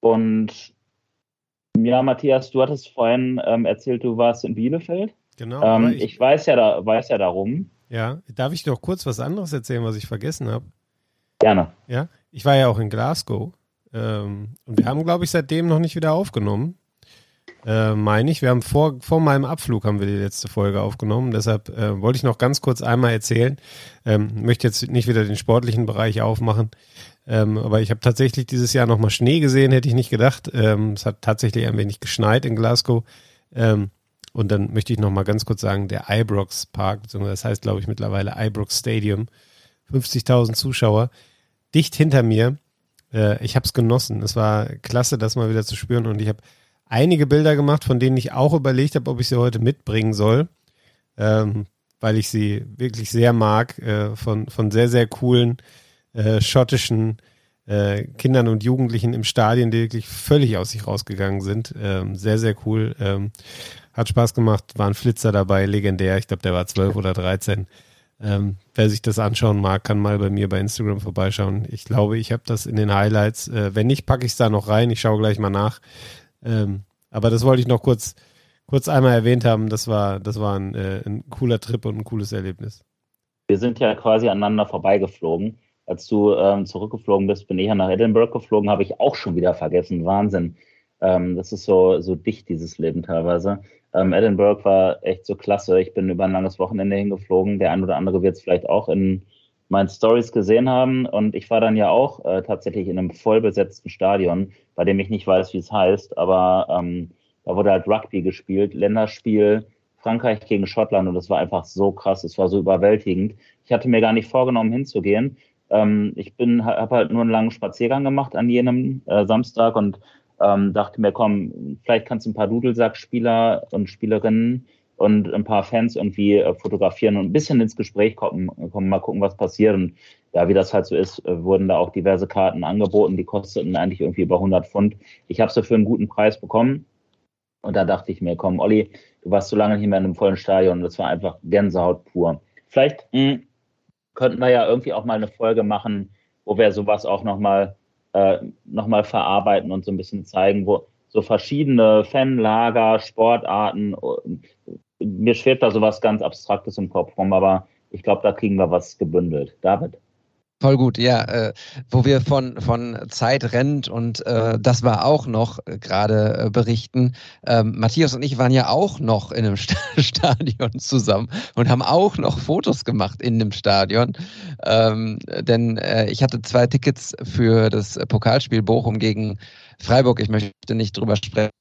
und ja, Matthias, du hattest vorhin ähm, erzählt, du warst in Bielefeld. Genau. Ähm, ich, ich, weiß ja da, weiß ja darum. Ja, darf ich doch kurz was anderes erzählen, was ich vergessen habe? Gerne. Ja, ich war ja auch in Glasgow ähm, und wir haben, glaube ich, seitdem noch nicht wieder aufgenommen. Äh, meine ich. Wir haben vor, vor meinem Abflug haben wir die letzte Folge aufgenommen. Deshalb äh, wollte ich noch ganz kurz einmal erzählen. Ähm, möchte jetzt nicht wieder den sportlichen Bereich aufmachen. Ähm, aber ich habe tatsächlich dieses Jahr nochmal Schnee gesehen, hätte ich nicht gedacht. Ähm, es hat tatsächlich ein wenig geschneit in Glasgow. Ähm, und dann möchte ich nochmal ganz kurz sagen, der Ibrox Park, beziehungsweise das heißt, glaube ich, mittlerweile Ibrox Stadium, 50.000 Zuschauer, dicht hinter mir. Äh, ich habe es genossen. Es war klasse, das mal wieder zu spüren. Und ich habe einige Bilder gemacht, von denen ich auch überlegt habe, ob ich sie heute mitbringen soll, ähm, weil ich sie wirklich sehr mag, äh, von, von sehr, sehr coolen äh, schottischen äh, Kindern und Jugendlichen im Stadion, die wirklich völlig aus sich rausgegangen sind. Ähm, sehr, sehr cool. Ähm, hat Spaß gemacht, war ein Flitzer dabei, legendär. Ich glaube, der war zwölf oder dreizehn. Ähm, wer sich das anschauen mag, kann mal bei mir bei Instagram vorbeischauen. Ich glaube, ich habe das in den Highlights. Äh, wenn nicht, packe ich es da noch rein. Ich schaue gleich mal nach. Ähm, aber das wollte ich noch kurz, kurz einmal erwähnt haben. Das war, das war ein, äh, ein cooler Trip und ein cooles Erlebnis. Wir sind ja quasi aneinander vorbeigeflogen. Als du ähm, zurückgeflogen bist, bin ich ja nach Edinburgh geflogen, habe ich auch schon wieder vergessen. Wahnsinn. Ähm, das ist so, so dicht, dieses Leben teilweise. Ähm, Edinburgh war echt so klasse. Ich bin über ein langes Wochenende hingeflogen. Der ein oder andere wird es vielleicht auch in meinen Stories gesehen haben. Und ich war dann ja auch äh, tatsächlich in einem vollbesetzten Stadion, bei dem ich nicht weiß, wie es heißt, aber ähm, da wurde halt Rugby gespielt, Länderspiel, Frankreich gegen Schottland und das war einfach so krass, es war so überwältigend. Ich hatte mir gar nicht vorgenommen hinzugehen. Ähm, ich bin, habe halt nur einen langen Spaziergang gemacht an jenem äh, Samstag und ähm, dachte mir, komm, vielleicht kannst du ein paar Dudelsack-Spieler und Spielerinnen und ein paar Fans irgendwie äh, fotografieren und ein bisschen ins Gespräch kommen, kommen, mal gucken, was passiert. Und ja, wie das halt so ist, äh, wurden da auch diverse Karten angeboten, die kosteten eigentlich irgendwie über 100 Pfund. Ich habe sie für einen guten Preis bekommen. Und da dachte ich mir, komm, Olli, du warst so lange nicht mehr in einem vollen Stadion. Das war einfach Gänsehaut pur. Vielleicht mh, hm, könnten wir ja irgendwie auch mal eine Folge machen, wo wir sowas auch nochmal äh, noch verarbeiten und so ein bisschen zeigen, wo so verschiedene Fanlager, Sportarten, mir schwebt da sowas ganz Abstraktes im Kopf rum, aber ich glaube, da kriegen wir was gebündelt. David? Voll gut, ja. Äh, wo wir von, von Zeit rennt und äh, das war auch noch äh, gerade äh, berichten. Ähm, Matthias und ich waren ja auch noch in einem St Stadion zusammen und haben auch noch Fotos gemacht in dem Stadion. Ähm, denn äh, ich hatte zwei Tickets für das Pokalspiel Bochum gegen Freiburg. Ich möchte nicht drüber sprechen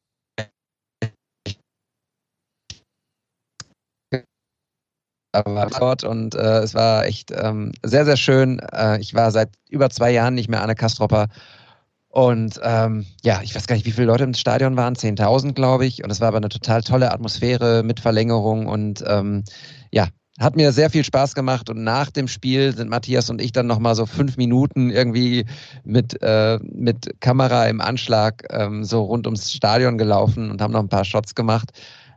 war dort und äh, es war echt ähm, sehr, sehr schön. Äh, ich war seit über zwei Jahren nicht mehr Anne Kastropper. Und ähm, ja, ich weiß gar nicht, wie viele Leute im Stadion waren, 10.000, glaube ich. Und es war aber eine total tolle Atmosphäre mit Verlängerung und ähm, ja, hat mir sehr viel Spaß gemacht. Und nach dem Spiel sind Matthias und ich dann nochmal so fünf Minuten irgendwie mit, äh, mit Kamera im Anschlag ähm, so rund ums Stadion gelaufen und haben noch ein paar Shots gemacht.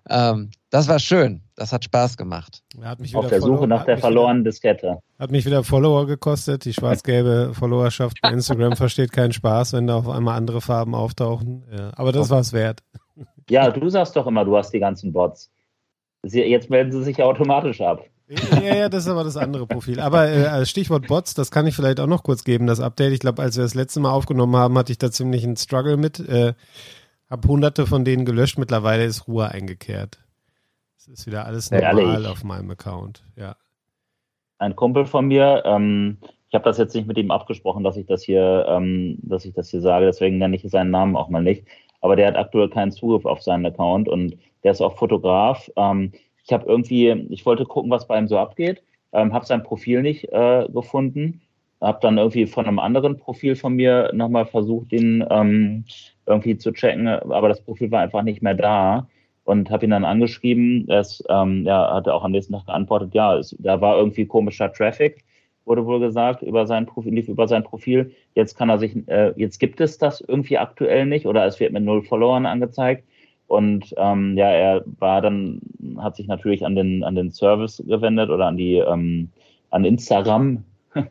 Ähm, das war schön. Das hat Spaß gemacht. Hat mich Auf der Follow- Suche nach hat der mich verlorenen Diskette. Wieder, hat mich wieder Follower gekostet. Die schwarz-gelbe Followerschaft bei Instagram versteht keinen Spaß, wenn da auf einmal andere Farben auftauchen. Ja, aber das war es wert. Ja, du sagst doch immer, du hast die ganzen Bots. Sie, jetzt melden sie sich automatisch ab. Ja, ja, das ist aber das andere Profil. Aber äh, als Stichwort Bots, das kann ich vielleicht auch noch kurz geben, das Update. Ich glaube, als wir das letzte Mal aufgenommen haben, hatte ich da ziemlich einen Struggle mit. Äh, hab hunderte von denen gelöscht. Mittlerweile ist Ruhe eingekehrt. Es ist wieder alles normal Ehrlich? auf meinem Account. Ja. Ein Kumpel von mir, ähm, ich habe das jetzt nicht mit ihm abgesprochen, dass ich das hier, ähm, dass ich das hier sage, deswegen nenne ich seinen Namen auch mal nicht. Aber der hat aktuell keinen Zugriff auf seinen Account und der ist auch Fotograf. Ähm, ich habe irgendwie, ich wollte gucken, was bei ihm so abgeht, ähm, habe sein Profil nicht äh, gefunden, habe dann irgendwie von einem anderen Profil von mir nochmal versucht, ihn ähm, irgendwie zu checken, aber das Profil war einfach nicht mehr da und habe ihn dann angeschrieben. Er ist, ähm, ja, hatte auch am nächsten Tag geantwortet, ja, es, da war irgendwie komischer Traffic, wurde wohl gesagt, über sein Profil, lief über sein Profil. Jetzt kann er sich, äh, jetzt gibt es das irgendwie aktuell nicht oder es wird mit null Followern angezeigt. Und ähm, ja, er war dann, hat sich natürlich an den, an den Service gewendet oder an die, ähm, an Instagram. äh,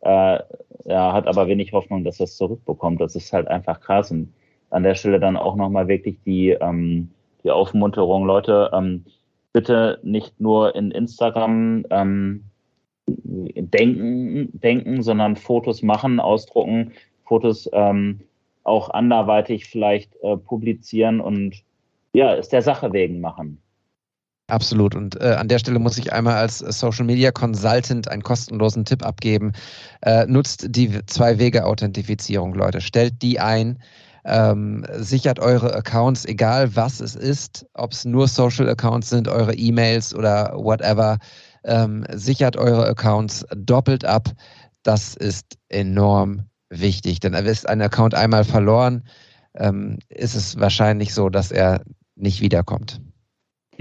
er hat aber wenig Hoffnung, dass er es zurückbekommt. Das ist halt einfach krass. Und an der Stelle dann auch nochmal wirklich die, ähm, die Aufmunterung, Leute, ähm, bitte nicht nur in Instagram ähm, denken, denken, sondern Fotos machen, ausdrucken, Fotos ähm, auch anderweitig vielleicht äh, publizieren und ja, es der Sache wegen machen. Absolut. Und äh, an der Stelle muss ich einmal als Social Media Consultant einen kostenlosen Tipp abgeben. Äh, nutzt die Zwei-Wege-Authentifizierung, Leute. Stellt die ein. Ähm, sichert eure Accounts, egal was es ist, ob es nur Social Accounts sind, eure E-Mails oder whatever. Ähm, sichert eure Accounts doppelt ab. Das ist enorm wichtig, denn ist ein Account einmal verloren, ähm, ist es wahrscheinlich so, dass er nicht wiederkommt.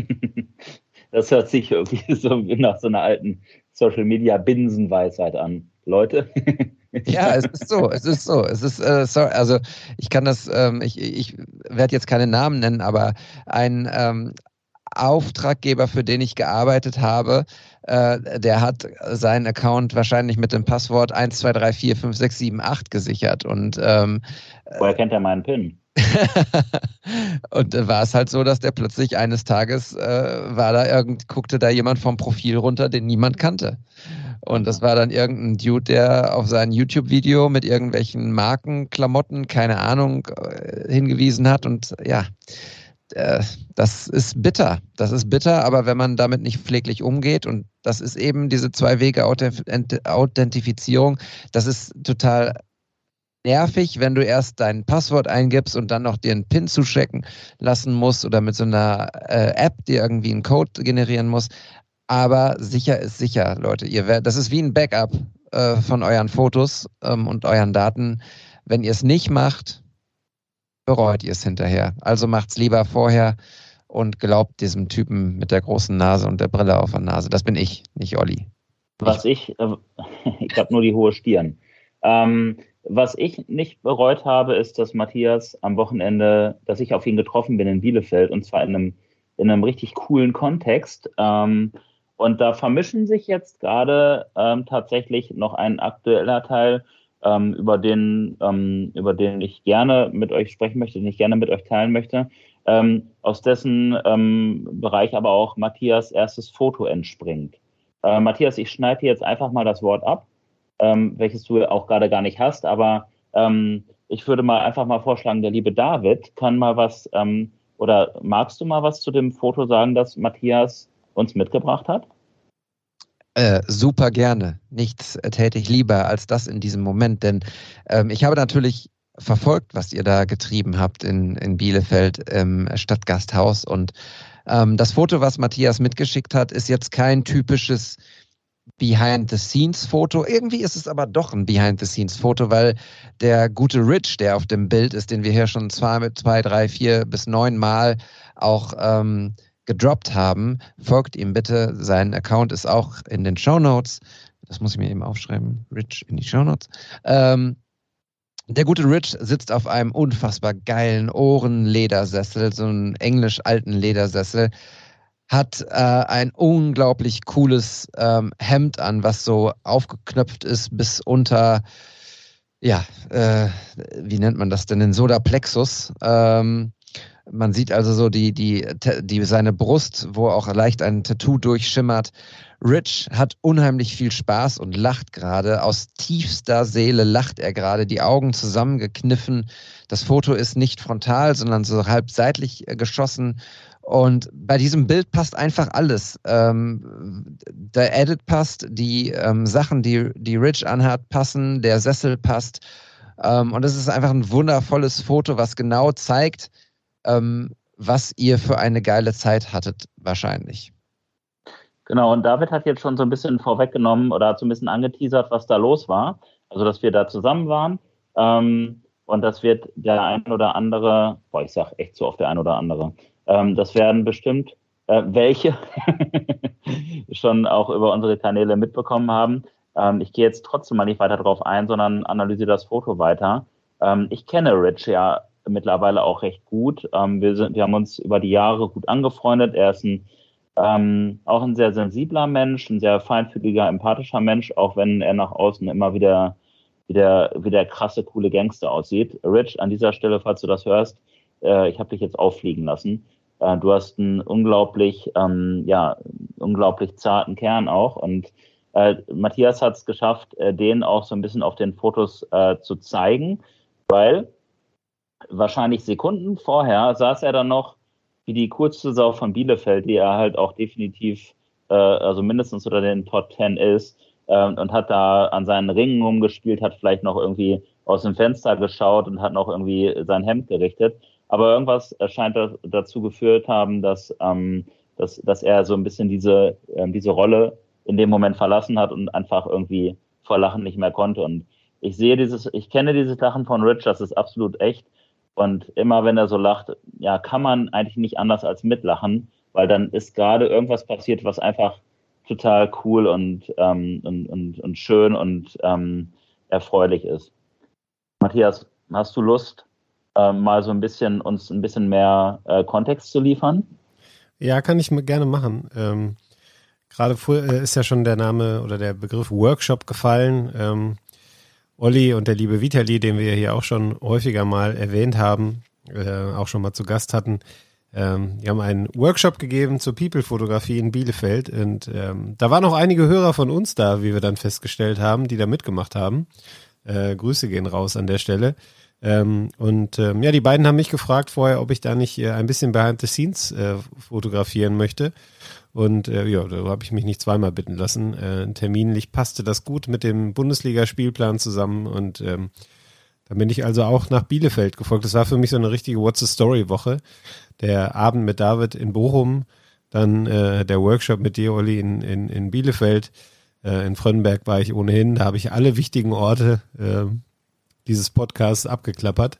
Das hört sich irgendwie so nach so einer alten Social Media Binsenweisheit an. Leute. Ja, es ist so, es ist so. Es ist, äh, sorry, also ich kann das, ähm, ich, ich werde jetzt keine Namen nennen, aber ein ähm, Auftraggeber, für den ich gearbeitet habe, äh, der hat seinen Account wahrscheinlich mit dem Passwort 1, 2, 3, 4, 5, 6, 7, 8 gesichert. Und ähm, Woher kennt er meinen PIN? und da war es halt so, dass der plötzlich eines Tages äh, war da irgend, guckte da jemand vom Profil runter, den niemand kannte. Und das war dann irgendein Dude, der auf sein YouTube-Video mit irgendwelchen Marken, Klamotten, keine Ahnung, äh, hingewiesen hat. Und ja, äh, das ist bitter. Das ist bitter, aber wenn man damit nicht pfleglich umgeht, und das ist eben diese Zwei-Wege-Authentifizierung, das ist total nervig, wenn du erst dein Passwort eingibst und dann noch dir einen PIN zuschecken lassen musst oder mit so einer äh, App dir irgendwie einen Code generieren musst. Aber sicher ist sicher, Leute. Ihr werdet, das ist wie ein Backup äh, von euren Fotos ähm, und euren Daten. Wenn ihr es nicht macht, bereut ihr es hinterher. Also macht's lieber vorher und glaubt diesem Typen mit der großen Nase und der Brille auf der Nase. Das bin ich, nicht Olli. Was ich, äh, ich habe nur die hohe Stirn. Ähm, was ich nicht bereut habe, ist, dass Matthias am Wochenende, dass ich auf ihn getroffen bin in Bielefeld und zwar in einem, in einem richtig coolen Kontext. Ähm, und da vermischen sich jetzt gerade ähm, tatsächlich noch ein aktueller Teil, ähm, über den, ähm, über den ich gerne mit euch sprechen möchte, den ich gerne mit euch teilen möchte, ähm, aus dessen ähm, Bereich aber auch Matthias erstes Foto entspringt. Äh, Matthias, ich schneide hier jetzt einfach mal das Wort ab ähm, welches du auch gerade gar nicht hast. Aber ähm, ich würde mal einfach mal vorschlagen, der liebe David kann mal was ähm, oder magst du mal was zu dem Foto sagen, das Matthias uns mitgebracht hat? Äh, super gerne. Nichts täte ich lieber als das in diesem Moment, denn ähm, ich habe natürlich verfolgt, was ihr da getrieben habt in, in Bielefeld im Stadtgasthaus und ähm, das Foto, was Matthias mitgeschickt hat, ist jetzt kein typisches Behind-the-Scenes-Foto. Irgendwie ist es aber doch ein Behind-the-Scenes-Foto, weil der gute Rich, der auf dem Bild ist, den wir hier schon zwei, zwei, drei, vier bis neun Mal auch ähm, gedroppt haben, folgt ihm bitte. Sein Account ist auch in den Show Notes. Das muss ich mir eben aufschreiben. Rich in die Show Notes. Ähm, Der gute Rich sitzt auf einem unfassbar geilen Ohrenledersessel, so einen englisch alten Ledersessel, hat äh, ein unglaublich cooles ähm, Hemd an, was so aufgeknöpft ist bis unter, ja, äh, wie nennt man das denn, den Sodaplexus. Ähm, man sieht also so die, die, die, seine Brust, wo auch leicht ein Tattoo durchschimmert. Rich hat unheimlich viel Spaß und lacht gerade. Aus tiefster Seele lacht er gerade, die Augen zusammengekniffen. Das Foto ist nicht frontal, sondern so halb seitlich äh, geschossen. Und bei diesem Bild passt einfach alles. Ähm, der Edit passt, die ähm, Sachen, die, die Rich anhat, passen, der Sessel passt. Ähm, und es ist einfach ein wundervolles Foto, was genau zeigt, ähm, was ihr für eine geile Zeit hattet, wahrscheinlich. Genau, und David hat jetzt schon so ein bisschen vorweggenommen oder hat so ein bisschen angeteasert, was da los war. Also, dass wir da zusammen waren. Ähm, und das wird der ein oder andere, boah, ich sag echt so oft der ein oder andere, ähm, das werden bestimmt äh, welche schon auch über unsere Kanäle mitbekommen haben. Ähm, ich gehe jetzt trotzdem mal nicht weiter drauf ein, sondern analysiere das Foto weiter. Ähm, ich kenne Rich ja mittlerweile auch recht gut. Ähm, wir, sind, wir haben uns über die Jahre gut angefreundet. Er ist ein ähm, auch ein sehr sensibler Mensch, ein sehr feinfühliger, empathischer Mensch, auch wenn er nach außen immer wieder wie der, wie der krasse, coole Gangster aussieht. Rich, an dieser Stelle, falls du das hörst, äh, ich habe dich jetzt auffliegen lassen. Äh, du hast einen unglaublich, ähm, ja, unglaublich zarten Kern auch. Und äh, Matthias hat es geschafft, äh, den auch so ein bisschen auf den Fotos äh, zu zeigen, weil wahrscheinlich Sekunden vorher saß er dann noch wie die kurze Sau von Bielefeld, die er halt auch definitiv, äh, also mindestens unter den Top Ten ist, äh, und hat da an seinen Ringen rumgespielt, hat vielleicht noch irgendwie aus dem Fenster geschaut und hat noch irgendwie sein Hemd gerichtet. Aber irgendwas scheint dazu geführt haben, dass, ähm, dass, dass er so ein bisschen diese, äh, diese Rolle in dem Moment verlassen hat und einfach irgendwie vor Lachen nicht mehr konnte. Und ich sehe dieses, ich kenne dieses Lachen von Rich, das ist absolut echt. Und immer wenn er so lacht, ja, kann man eigentlich nicht anders als mitlachen, weil dann ist gerade irgendwas passiert, was einfach total cool und, ähm, und, und, und schön und ähm, erfreulich ist. Matthias, hast du Lust, äh, mal so ein bisschen uns ein bisschen mehr äh, Kontext zu liefern? Ja, kann ich gerne machen. Ähm, Gerade äh, ist ja schon der Name oder der Begriff Workshop gefallen. Olli und der liebe Vitali, den wir hier auch schon häufiger mal erwähnt haben, äh, auch schon mal zu Gast hatten, ähm, die haben einen Workshop gegeben zur People-Fotografie in Bielefeld und ähm, da waren auch einige Hörer von uns da, wie wir dann festgestellt haben, die da mitgemacht haben. Äh, Grüße gehen raus an der Stelle. Ähm, und ähm, ja, die beiden haben mich gefragt vorher, ob ich da nicht äh, ein bisschen behind the scenes äh, fotografieren möchte. Und äh, ja, da habe ich mich nicht zweimal bitten lassen. Äh, terminlich passte das gut mit dem Bundesliga-Spielplan zusammen und ähm, da bin ich also auch nach Bielefeld gefolgt. Das war für mich so eine richtige What's the Story-Woche. Der Abend mit David in Bochum, dann äh, der Workshop mit dir, Olli, in, in, in Bielefeld. Äh, in Frönnberg war ich ohnehin. Da habe ich alle wichtigen Orte äh, dieses Podcasts abgeklappert.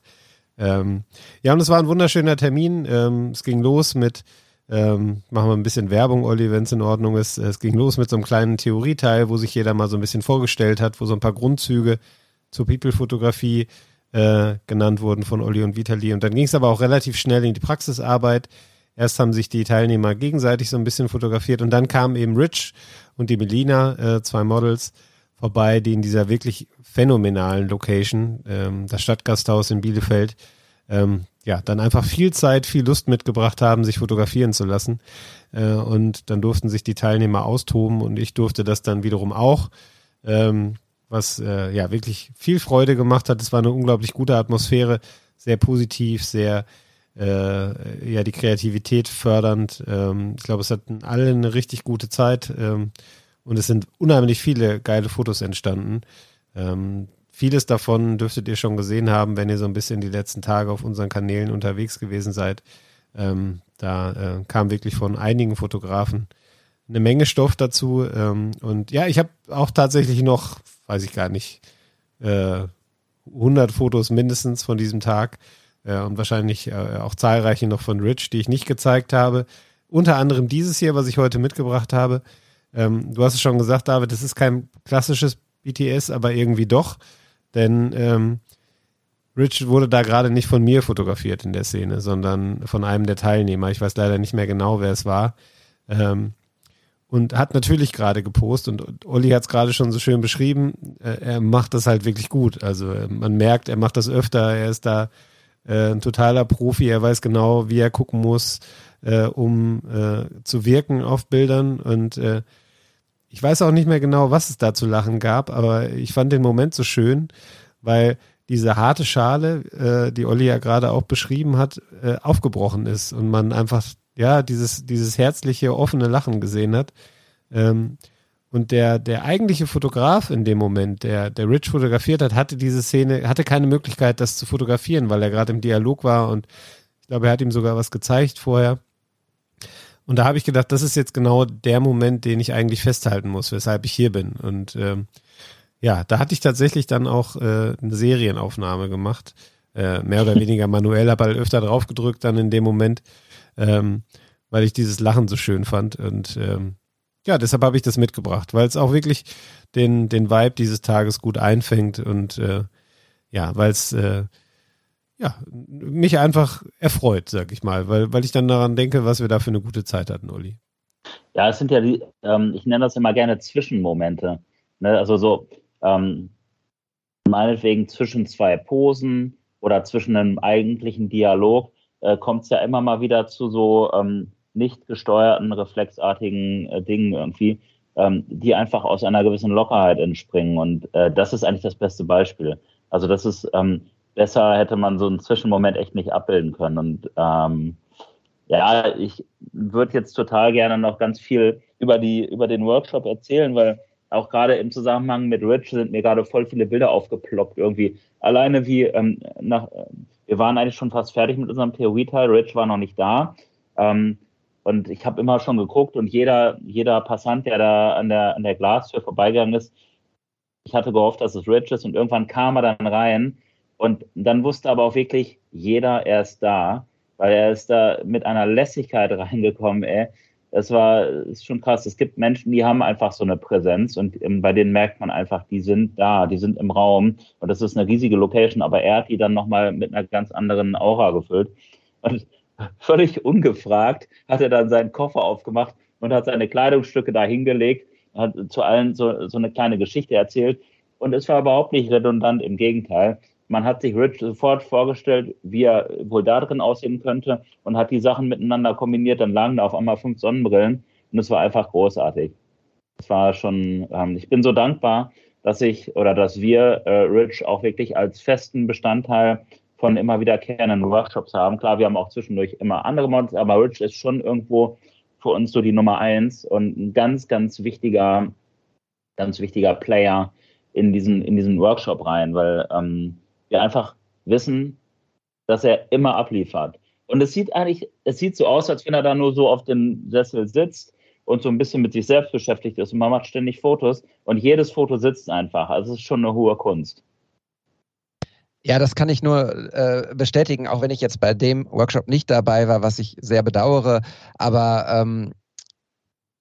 Ähm, ja, und es war ein wunderschöner Termin. Ähm, es ging los mit ähm, machen wir ein bisschen Werbung, Olli, wenn es in Ordnung ist. Es ging los mit so einem kleinen Theorieteil, wo sich jeder mal so ein bisschen vorgestellt hat, wo so ein paar Grundzüge zur People-Fotografie äh, genannt wurden von Olli und Vitali. Und dann ging es aber auch relativ schnell in die Praxisarbeit. Erst haben sich die Teilnehmer gegenseitig so ein bisschen fotografiert und dann kamen eben Rich und die Melina, äh, zwei Models, vorbei, die in dieser wirklich phänomenalen Location, ähm, das Stadtgasthaus in Bielefeld, ähm, ja, dann einfach viel Zeit, viel Lust mitgebracht haben, sich fotografieren zu lassen. Äh, und dann durften sich die Teilnehmer austoben und ich durfte das dann wiederum auch, ähm, was äh, ja wirklich viel Freude gemacht hat. Es war eine unglaublich gute Atmosphäre, sehr positiv, sehr äh, ja die Kreativität fördernd. Ähm, ich glaube, es hatten alle eine richtig gute Zeit ähm, und es sind unheimlich viele geile Fotos entstanden. Ähm, Vieles davon dürftet ihr schon gesehen haben, wenn ihr so ein bisschen die letzten Tage auf unseren Kanälen unterwegs gewesen seid. Ähm, da äh, kam wirklich von einigen Fotografen eine Menge Stoff dazu. Ähm, und ja, ich habe auch tatsächlich noch, weiß ich gar nicht, äh, 100 Fotos mindestens von diesem Tag äh, und wahrscheinlich äh, auch zahlreiche noch von Rich, die ich nicht gezeigt habe. Unter anderem dieses hier, was ich heute mitgebracht habe. Ähm, du hast es schon gesagt, David, das ist kein klassisches BTS, aber irgendwie doch. Denn ähm, Rich wurde da gerade nicht von mir fotografiert in der Szene, sondern von einem der Teilnehmer. Ich weiß leider nicht mehr genau, wer es war. Ähm, und hat natürlich gerade gepostet und Olli hat es gerade schon so schön beschrieben. Äh, er macht das halt wirklich gut. Also äh, man merkt, er macht das öfter. Er ist da äh, ein totaler Profi. Er weiß genau, wie er gucken muss, äh, um äh, zu wirken auf Bildern. Und äh, ich weiß auch nicht mehr genau, was es da zu lachen gab, aber ich fand den Moment so schön, weil diese harte Schale, äh, die Olli ja gerade auch beschrieben hat, äh, aufgebrochen ist und man einfach ja dieses dieses herzliche offene Lachen gesehen hat. Ähm, und der der eigentliche Fotograf in dem Moment, der der Rich fotografiert hat, hatte diese Szene, hatte keine Möglichkeit, das zu fotografieren, weil er gerade im Dialog war und ich glaube, er hat ihm sogar was gezeigt vorher. Und da habe ich gedacht, das ist jetzt genau der Moment, den ich eigentlich festhalten muss, weshalb ich hier bin. Und ähm, ja, da hatte ich tatsächlich dann auch äh, eine Serienaufnahme gemacht. Äh, mehr oder weniger manuell, habe halt öfter drauf gedrückt dann in dem Moment, ähm, weil ich dieses Lachen so schön fand. Und ähm, ja, deshalb habe ich das mitgebracht, weil es auch wirklich den, den Vibe dieses Tages gut einfängt und äh, ja, weil es äh, ja, mich einfach erfreut, sag ich mal, weil, weil ich dann daran denke, was wir da für eine gute Zeit hatten, Uli. Ja, es sind ja die, ähm, ich nenne das immer gerne Zwischenmomente. Ne? Also so, ähm, meinetwegen zwischen zwei Posen oder zwischen einem eigentlichen Dialog äh, kommt es ja immer mal wieder zu so ähm, nicht gesteuerten, reflexartigen äh, Dingen irgendwie, ähm, die einfach aus einer gewissen Lockerheit entspringen. Und äh, das ist eigentlich das beste Beispiel. Also das ist ähm, besser hätte man so einen Zwischenmoment echt nicht abbilden können. Und ähm, ja, ich würde jetzt total gerne noch ganz viel über die über den Workshop erzählen, weil auch gerade im Zusammenhang mit Rich sind mir gerade voll viele Bilder aufgeploppt irgendwie. Alleine wie ähm, nach, wir waren eigentlich schon fast fertig mit unserem Theorieteil, Rich war noch nicht da. Ähm, und ich habe immer schon geguckt und jeder, jeder Passant, der da an der, an der Glastür vorbeigegangen ist, ich hatte gehofft, dass es Rich ist und irgendwann kam er dann rein und dann wusste aber auch wirklich jeder, er ist da, weil er ist da mit einer Lässigkeit reingekommen, ey das war ist schon krass. Es gibt Menschen, die haben einfach so eine Präsenz und ähm, bei denen merkt man einfach, die sind da, die sind im Raum und das ist eine riesige Location, aber er hat die dann nochmal mit einer ganz anderen Aura gefüllt. Und völlig ungefragt hat er dann seinen Koffer aufgemacht und hat seine Kleidungsstücke da hingelegt, hat zu allen so, so eine kleine Geschichte erzählt. Und es war überhaupt nicht redundant, im Gegenteil man hat sich Rich sofort vorgestellt, wie er wohl da drin aussehen könnte und hat die Sachen miteinander kombiniert. Dann lagen da auf einmal fünf Sonnenbrillen und es war einfach großartig. Es war schon, ähm, ich bin so dankbar, dass ich oder dass wir äh, Rich auch wirklich als festen Bestandteil von immer wiederkehrenden Workshops haben. Klar, wir haben auch zwischendurch immer andere Mods, aber Rich ist schon irgendwo für uns so die Nummer eins und ein ganz, ganz wichtiger, ganz wichtiger Player in diesen, in diesen Workshop rein, weil ähm, wir einfach wissen, dass er immer abliefert. Und es sieht eigentlich, es sieht so aus, als wenn er da nur so auf dem Sessel sitzt und so ein bisschen mit sich selbst beschäftigt ist und man macht ständig Fotos und jedes Foto sitzt einfach. Also es ist schon eine hohe Kunst. Ja, das kann ich nur äh, bestätigen, auch wenn ich jetzt bei dem Workshop nicht dabei war, was ich sehr bedauere. Aber ähm,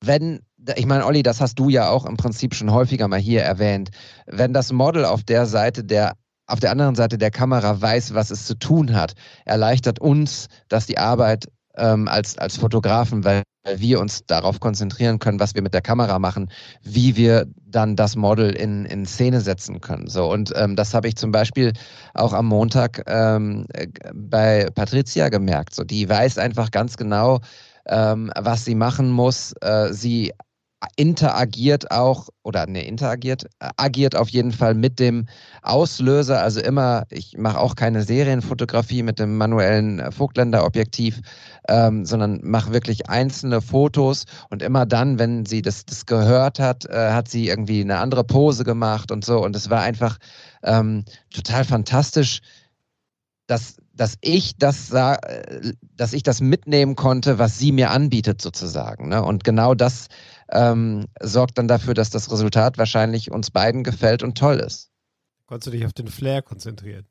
wenn, ich meine, Olli, das hast du ja auch im Prinzip schon häufiger mal hier erwähnt, wenn das Model auf der Seite der auf der anderen Seite der Kamera weiß, was es zu tun hat, erleichtert uns, dass die Arbeit ähm, als, als Fotografen, weil wir uns darauf konzentrieren können, was wir mit der Kamera machen, wie wir dann das Model in, in Szene setzen können. So und ähm, das habe ich zum Beispiel auch am Montag ähm, bei Patricia gemerkt. So die weiß einfach ganz genau, ähm, was sie machen muss. Äh, sie interagiert auch, oder ne, interagiert, äh, agiert auf jeden Fall mit dem Auslöser. Also immer, ich mache auch keine Serienfotografie mit dem manuellen äh, Vogtländer-Objektiv, ähm, sondern mache wirklich einzelne Fotos und immer dann, wenn sie das, das gehört hat, äh, hat sie irgendwie eine andere Pose gemacht und so. Und es war einfach ähm, total fantastisch, dass dass ich das dass ich das mitnehmen konnte, was sie mir anbietet sozusagen. Ne? Und genau das ähm, sorgt dann dafür, dass das Resultat wahrscheinlich uns beiden gefällt und toll ist. Konntest du dich auf den Flair konzentrieren?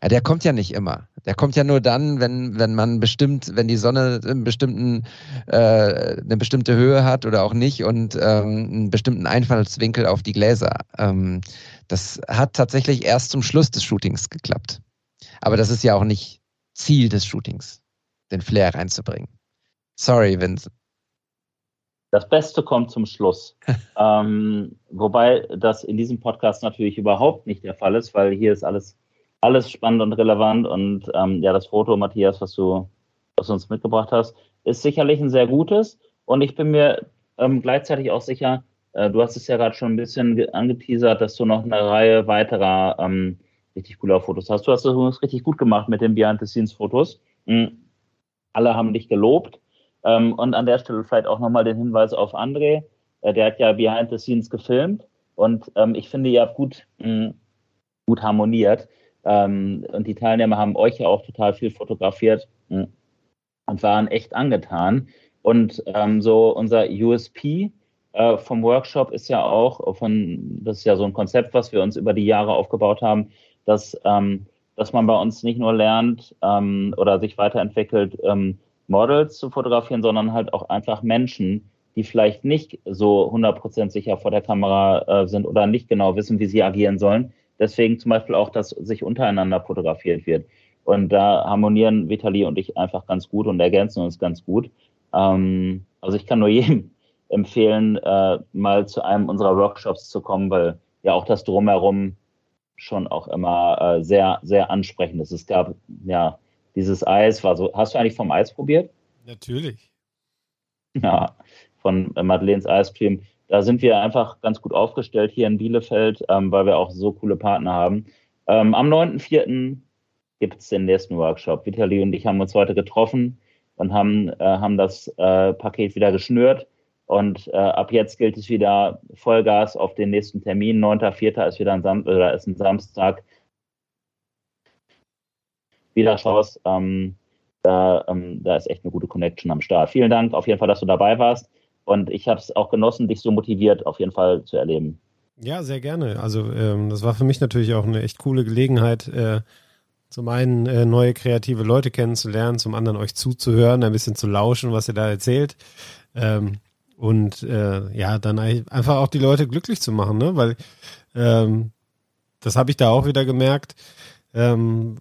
Ja, der kommt ja nicht immer. Der kommt ja nur dann, wenn, wenn man bestimmt, wenn die Sonne einen bestimmten, äh, eine bestimmte Höhe hat oder auch nicht und ähm, einen bestimmten Einfallswinkel auf die Gläser. Ähm, Das hat tatsächlich erst zum Schluss des Shootings geklappt. Aber das ist ja auch nicht Ziel des Shootings, den Flair reinzubringen. Sorry, Vince. Das Beste kommt zum Schluss. ähm, wobei das in diesem Podcast natürlich überhaupt nicht der Fall ist, weil hier ist alles, alles spannend und relevant. Und ähm, ja, das Foto, Matthias, was du, was du uns mitgebracht hast, ist sicherlich ein sehr gutes. Und ich bin mir ähm, gleichzeitig auch sicher, äh, du hast es ja gerade schon ein bisschen angeteasert, dass du noch eine Reihe weiterer ähm, richtig cooler Fotos hast. Du hast das richtig gut gemacht mit den Behind-the-Scenes-Fotos. Mhm. Alle haben dich gelobt. Ähm, und an der Stelle vielleicht auch nochmal den Hinweis auf André. Äh, der hat ja Behind-the-Scenes gefilmt. Und ähm, ich finde, ihr habt gut, mh, gut harmoniert. Ähm, und die Teilnehmer haben euch ja auch total viel fotografiert mh, und waren echt angetan. Und ähm, so unser USP äh, vom Workshop ist ja auch von, das ist ja so ein Konzept, was wir uns über die Jahre aufgebaut haben, dass, ähm, dass man bei uns nicht nur lernt ähm, oder sich weiterentwickelt, ähm, Models zu fotografieren, sondern halt auch einfach Menschen, die vielleicht nicht so 100% sicher vor der Kamera äh, sind oder nicht genau wissen, wie sie agieren sollen. Deswegen zum Beispiel auch, dass sich untereinander fotografiert wird. Und da harmonieren Vitali und ich einfach ganz gut und ergänzen uns ganz gut. Ähm, also ich kann nur jedem empfehlen, äh, mal zu einem unserer Workshops zu kommen, weil ja auch das Drumherum schon auch immer äh, sehr, sehr ansprechend ist. Es gab ja dieses Eis, war so. Hast du eigentlich vom Eis probiert? Natürlich. Ja, von Madeleines Eiscreme. Da sind wir einfach ganz gut aufgestellt hier in Bielefeld, ähm, weil wir auch so coole Partner haben. Ähm, am 9.4. gibt es den nächsten Workshop. Vitali und ich haben uns heute getroffen und haben, äh, haben das äh, Paket wieder geschnürt. Und äh, ab jetzt gilt es wieder Vollgas auf den nächsten Termin. 9.4. ist wieder ein, Sam oder ist ein Samstag. Wieder Chance. Ähm, da, ähm, da ist echt eine gute Connection am Start. Vielen Dank auf jeden Fall, dass du dabei warst. Und ich habe es auch genossen, dich so motiviert auf jeden Fall zu erleben. Ja, sehr gerne. Also ähm, das war für mich natürlich auch eine echt coole Gelegenheit, äh, zum einen äh, neue kreative Leute kennenzulernen, zum anderen euch zuzuhören, ein bisschen zu lauschen, was ihr da erzählt. Ähm, und äh, ja, dann einfach auch die Leute glücklich zu machen, ne? Weil ähm, das habe ich da auch wieder gemerkt, ähm,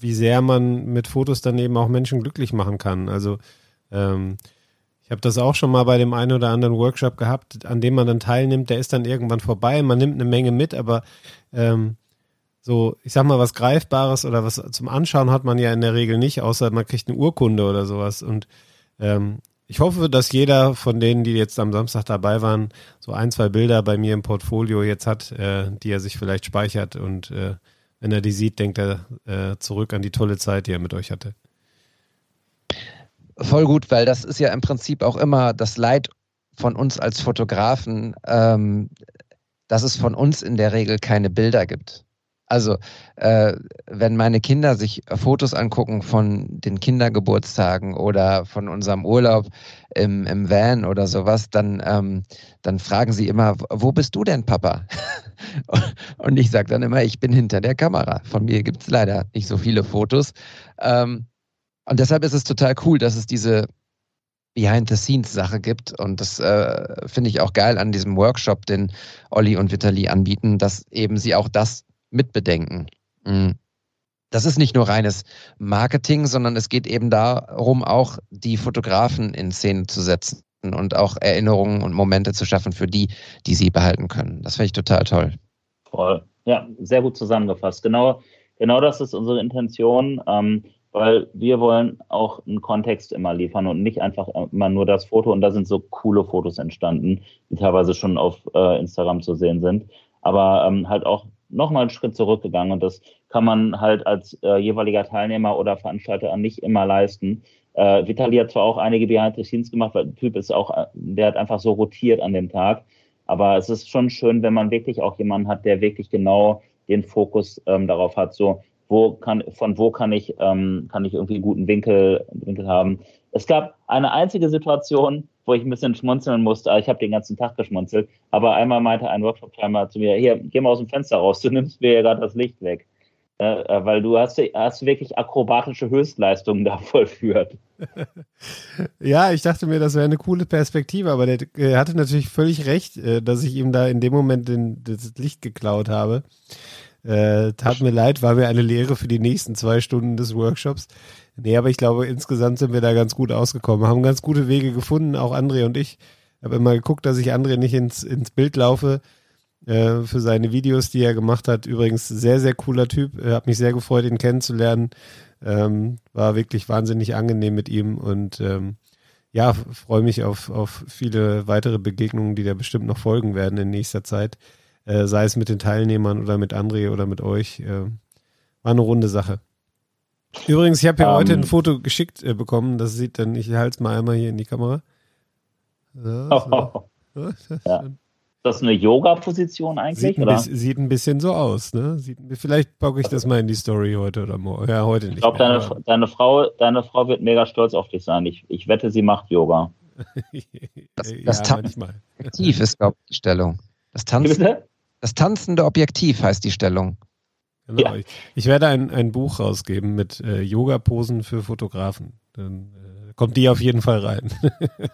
wie sehr man mit Fotos dann eben auch Menschen glücklich machen kann. Also ähm, ich habe das auch schon mal bei dem einen oder anderen Workshop gehabt, an dem man dann teilnimmt, der ist dann irgendwann vorbei, man nimmt eine Menge mit, aber ähm, so, ich sag mal, was Greifbares oder was zum Anschauen hat man ja in der Regel nicht, außer man kriegt eine Urkunde oder sowas. Und ähm, ich hoffe, dass jeder von denen, die jetzt am Samstag dabei waren, so ein, zwei Bilder bei mir im Portfolio jetzt hat, äh, die er sich vielleicht speichert und äh, wenn er die sieht, denkt er äh, zurück an die tolle Zeit, die er mit euch hatte. Voll gut, weil das ist ja im Prinzip auch immer das Leid von uns als Fotografen, ähm, dass es von uns in der Regel keine Bilder gibt. Also, äh, wenn meine Kinder sich Fotos angucken von den Kindergeburtstagen oder von unserem Urlaub im, im Van oder sowas, dann, ähm, dann fragen sie immer, wo bist du denn, Papa? Und ich sage dann immer, ich bin hinter der Kamera. Von mir gibt es leider nicht so viele Fotos. Ähm, und deshalb ist es total cool, dass es diese Behind-the-Scenes-Sache gibt. Und das äh, finde ich auch geil an diesem Workshop, den Olli und Vitali anbieten, dass eben sie auch das mitbedenken. Mhm. Das ist nicht nur reines Marketing, sondern es geht eben darum, auch die Fotografen in Szene zu setzen und auch Erinnerungen und Momente zu schaffen für die, die sie behalten können. Das finde ich total toll. Voll. Ja, sehr gut zusammengefasst. Genau, genau das ist unsere Intention, ähm, weil wir wollen auch einen Kontext immer liefern und nicht einfach immer nur das Foto. Und da sind so coole Fotos entstanden, die teilweise schon auf äh, Instagram zu sehen sind. Aber ähm, halt auch nochmal einen Schritt zurückgegangen und das kann man halt als äh, jeweiliger Teilnehmer oder Veranstalter nicht immer leisten. Äh, Vitali hat zwar auch einige Behind the Scenes gemacht, weil der Typ ist auch, äh, der hat einfach so rotiert an dem Tag. Aber es ist schon schön, wenn man wirklich auch jemanden hat, der wirklich genau den Fokus ähm, darauf hat, so wo kann, von wo kann ich, ähm, kann ich irgendwie guten Winkel, Winkel haben. Es gab eine einzige Situation, wo ich ein bisschen schmunzeln musste. Ich habe den ganzen Tag geschmunzelt. Aber einmal meinte ein Workshop-Timer zu mir, hier, geh mal aus dem Fenster raus, du nimmst mir ja gerade das Licht weg. Äh, äh, weil du hast, hast wirklich akrobatische Höchstleistungen da vollführt. ja, ich dachte mir, das wäre eine coole Perspektive, aber der, der hatte natürlich völlig recht, äh, dass ich ihm da in dem Moment den, das Licht geklaut habe. Äh, tat mir leid, war mir eine Lehre für die nächsten zwei Stunden des Workshops. Nee, aber ich glaube, insgesamt sind wir da ganz gut ausgekommen, haben ganz gute Wege gefunden, auch André und ich. Ich habe immer geguckt, dass ich André nicht ins, ins Bild laufe äh, für seine Videos, die er gemacht hat. Übrigens sehr, sehr cooler Typ. Äh, hat mich sehr gefreut, ihn kennenzulernen. Ähm, war wirklich wahnsinnig angenehm mit ihm und ähm, ja, freue mich auf, auf viele weitere Begegnungen, die da bestimmt noch folgen werden in nächster Zeit. Äh, sei es mit den Teilnehmern oder mit André oder mit euch. Äh, war eine runde Sache. Übrigens, ich habe ja um, heute ein ähm. Foto geschickt äh, bekommen. Das sieht dann, ich halte es mal einmal hier in die Kamera. So, so. Oh, das ja das eine Yoga-Position eigentlich? Sieht ein, oder? Bisschen, sieht ein bisschen so aus, ne? Sieht, vielleicht packe ich das mal in die Story heute oder morgen. Ja, heute nicht. Ich glaube, deine, deine, Frau, deine Frau wird mega stolz auf dich sein. Ich, ich wette, sie macht Yoga. das, das ja, Objektiv ist, glaube ich, die Stellung. Das, Tanzen, das tanzende Objektiv heißt die Stellung. Genau. Ja. Ich, ich, werde ein, ein Buch rausgeben mit äh, Yoga-Posen für Fotografen. Dann äh, kommt die auf jeden Fall rein.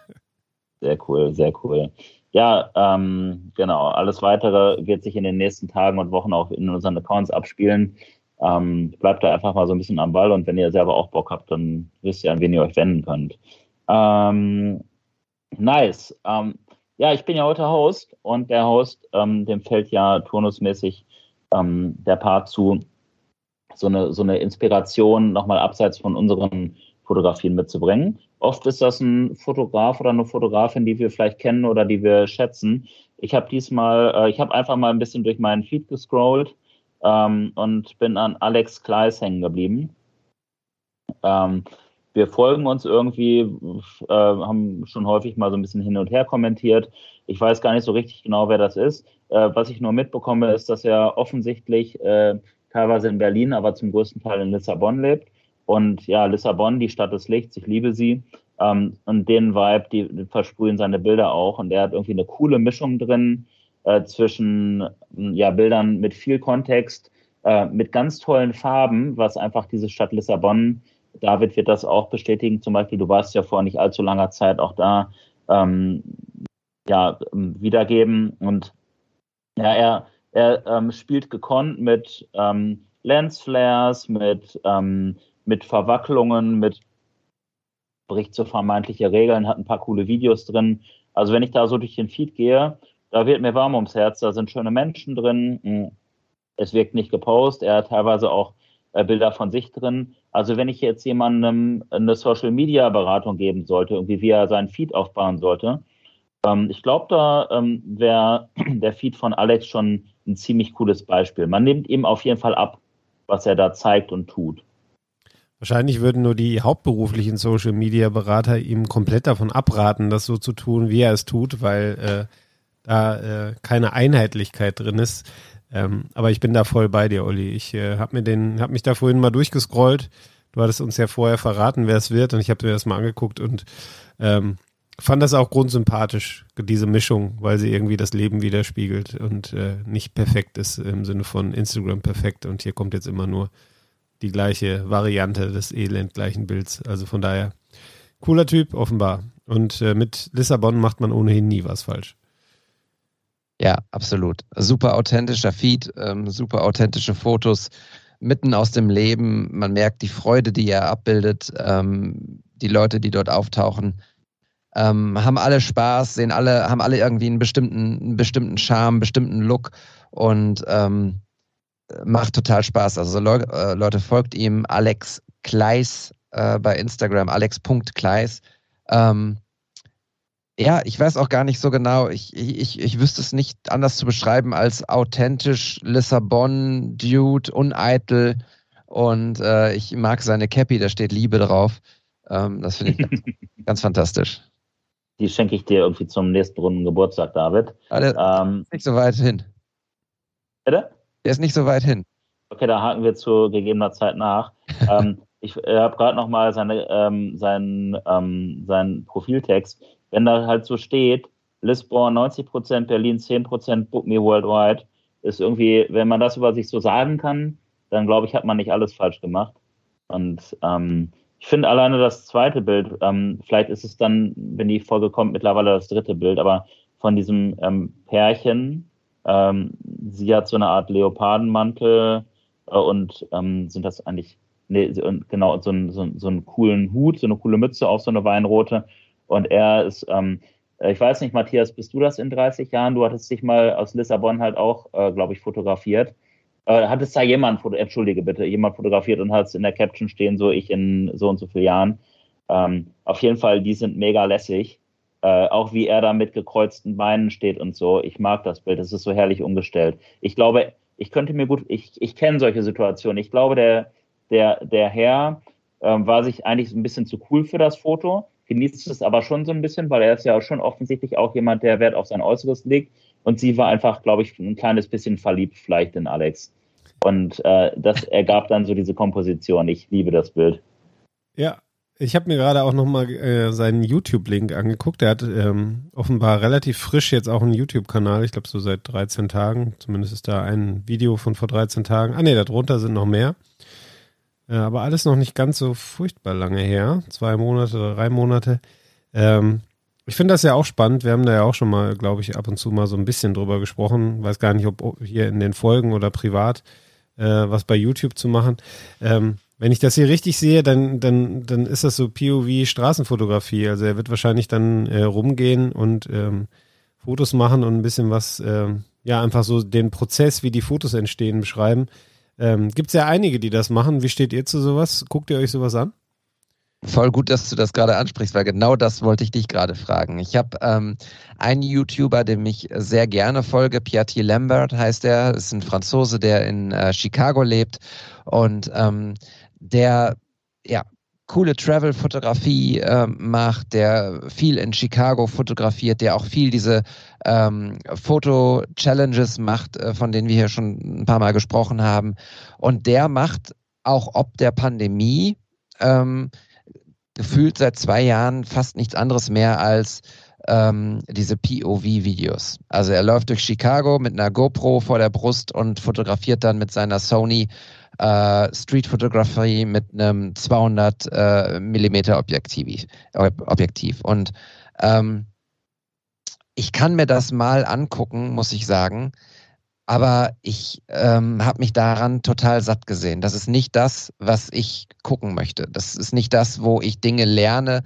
sehr cool, sehr cool. Ja, ähm, genau. Alles weitere wird sich in den nächsten Tagen und Wochen auch in unseren Accounts abspielen. Ähm, bleibt da einfach mal so ein bisschen am Ball und wenn ihr selber auch Bock habt, dann wisst ihr, an wen ihr euch wenden könnt. Ähm, nice. Ähm, ja, ich bin ja heute Host und der Host, ähm, dem fällt ja turnusmäßig ähm, der Part zu, so eine, so eine Inspiration nochmal abseits von unseren Fotografien mitzubringen. Oft ist das ein Fotograf oder eine Fotografin, die wir vielleicht kennen oder die wir schätzen. Ich habe diesmal, äh, ich habe einfach mal ein bisschen durch meinen Feed gescrollt ähm, und bin an Alex Kleis hängen geblieben. Ähm, wir folgen uns irgendwie, äh, haben schon häufig mal so ein bisschen hin und her kommentiert. Ich weiß gar nicht so richtig genau, wer das ist. Äh, was ich nur mitbekomme, ist, dass er offensichtlich äh, teilweise in Berlin, aber zum größten Teil in Lissabon lebt und ja, Lissabon, die Stadt des Lichts, ich liebe sie. Ähm, und den Vibe, die, versprühen seine Bilder auch. Und er hat irgendwie eine coole Mischung drin äh, zwischen ja, Bildern mit viel Kontext, äh, mit ganz tollen Farben, was einfach diese Stadt Lissabon, David wird das auch bestätigen, zum Beispiel, du warst ja vor nicht allzu langer Zeit auch da, ähm, ja, wiedergeben. Und ja, er, er ähm, spielt gekonnt mit ähm, Lensflares, mit ähm, mit Verwacklungen, mit bricht so vermeintliche Regeln, hat ein paar coole Videos drin. Also wenn ich da so durch den Feed gehe, da wird mir warm ums Herz, da sind schöne Menschen drin. Hm, es wirkt nicht gepostet, er hat teilweise auch äh, Bilder von sich drin. Also wenn ich jetzt jemandem eine Social Media Beratung geben sollte, irgendwie wie er seinen Feed aufbauen sollte, ähm, ich glaube, da ähm, wäre der Feed von Alex schon ein ziemlich cooles Beispiel. Man nimmt ihm auf jeden Fall ab, was er da zeigt und tut. Wahrscheinlich würden nur die hauptberuflichen Social Media Berater ihm komplett davon abraten, das so zu tun, wie er es tut, weil äh, da äh, keine Einheitlichkeit drin ist. Ähm, aber ich bin da voll bei dir, Olli. Ich äh, habe mir den, habe mich da vorhin mal durchgescrollt. Du hattest uns ja vorher verraten, wer es wird, und ich habe mir das mal angeguckt und ähm, fand das auch grundsympathisch, diese Mischung, weil sie irgendwie das Leben widerspiegelt und äh, nicht perfekt ist im Sinne von Instagram perfekt und hier kommt jetzt immer nur die gleiche Variante des elendgleichen Bilds. Also von daher, cooler Typ, offenbar. Und äh, mit Lissabon macht man ohnehin nie was falsch. Ja, absolut. Super authentischer Feed, ähm, super authentische Fotos, mitten aus dem Leben. Man merkt die Freude, die er abbildet. Ähm, die Leute, die dort auftauchen, ähm, haben alle Spaß, sehen alle, haben alle irgendwie einen bestimmten, einen bestimmten Charme, einen bestimmten Look. Und ähm, macht total Spaß. Also Le äh, Leute, folgt ihm, Alex Kleis äh, bei Instagram, alex.kleis. Ähm, ja, ich weiß auch gar nicht so genau, ich, ich, ich wüsste es nicht anders zu beschreiben als authentisch, Lissabon, Dude, uneitel und äh, ich mag seine Cappy, da steht Liebe drauf. Ähm, das finde ich ganz, ganz, fantastisch. Die schenke ich dir irgendwie zum nächsten Runden Geburtstag, David. Aber ähm, nicht so weit hin. Bitte? Der ist nicht so weit hin. Okay, da haken wir zu gegebener Zeit nach. ähm, ich äh, habe gerade noch mal seine, ähm, seinen, ähm, seinen Profiltext. Wenn da halt so steht, Lisbon 90%, Berlin 10%, Book Me Worldwide, ist irgendwie, wenn man das über sich so sagen kann, dann glaube ich, hat man nicht alles falsch gemacht. Und ähm, ich finde alleine das zweite Bild, ähm, vielleicht ist es dann, wenn die Folge kommt, mittlerweile das dritte Bild, aber von diesem ähm, Pärchen, ähm, sie hat so eine Art Leopardenmantel äh, und ähm, sind das eigentlich, nee, genau, so, ein, so, so einen coolen Hut, so eine coole Mütze, auch so eine weinrote. Und er ist, ähm, äh, ich weiß nicht, Matthias, bist du das in 30 Jahren? Du hattest dich mal aus Lissabon halt auch, äh, glaube ich, fotografiert. Äh, hat es da jemand, entschuldige bitte, jemand fotografiert und hat es in der Caption stehen, so ich in so und so vielen Jahren. Ähm, auf jeden Fall, die sind mega lässig. Äh, auch wie er da mit gekreuzten Beinen steht und so. Ich mag das Bild, das ist so herrlich umgestellt. Ich glaube, ich könnte mir gut, ich, ich kenne solche Situationen. Ich glaube, der, der, der Herr ähm, war sich eigentlich ein bisschen zu cool für das Foto, genießt es aber schon so ein bisschen, weil er ist ja schon offensichtlich auch jemand, der Wert auf sein Äußeres legt. Und sie war einfach, glaube ich, ein kleines bisschen verliebt vielleicht in Alex. Und äh, das ergab dann so diese Komposition. Ich liebe das Bild. Ja, ich habe mir gerade auch nochmal äh, seinen YouTube-Link angeguckt. Er hat ähm, offenbar relativ frisch jetzt auch einen YouTube-Kanal. Ich glaube so seit 13 Tagen. Zumindest ist da ein Video von vor 13 Tagen. Ah nee, darunter sind noch mehr. Äh, aber alles noch nicht ganz so furchtbar lange her. Zwei Monate oder drei Monate. Ähm, ich finde das ja auch spannend. Wir haben da ja auch schon mal, glaube ich, ab und zu mal so ein bisschen drüber gesprochen. Weiß gar nicht, ob hier in den Folgen oder privat äh, was bei YouTube zu machen. Ähm, wenn ich das hier richtig sehe, dann, dann, dann ist das so POV-Straßenfotografie. Also er wird wahrscheinlich dann äh, rumgehen und ähm, Fotos machen und ein bisschen was, ähm, ja, einfach so den Prozess, wie die Fotos entstehen, beschreiben. Ähm, Gibt es ja einige, die das machen. Wie steht ihr zu sowas? Guckt ihr euch sowas an? Voll gut, dass du das gerade ansprichst, weil genau das wollte ich dich gerade fragen. Ich habe ähm, einen YouTuber, dem ich sehr gerne folge, Piatti Lambert heißt er, ist ein Franzose, der in äh, Chicago lebt und ähm, der ja coole Travel-Fotografie äh, macht, der viel in Chicago fotografiert, der auch viel diese ähm, Foto-Challenges macht, äh, von denen wir hier schon ein paar Mal gesprochen haben. Und der macht auch ob der Pandemie ähm, gefühlt seit zwei Jahren fast nichts anderes mehr als ähm, diese POV-Videos. Also er läuft durch Chicago mit einer GoPro vor der Brust und fotografiert dann mit seiner Sony äh, Street-Fotografie mit einem 200 äh, Millimeter Objektiv. Objektiv. Und ähm, ich kann mir das mal angucken, muss ich sagen. Aber ich ähm, habe mich daran total satt gesehen. Das ist nicht das, was ich gucken möchte. Das ist nicht das, wo ich Dinge lerne,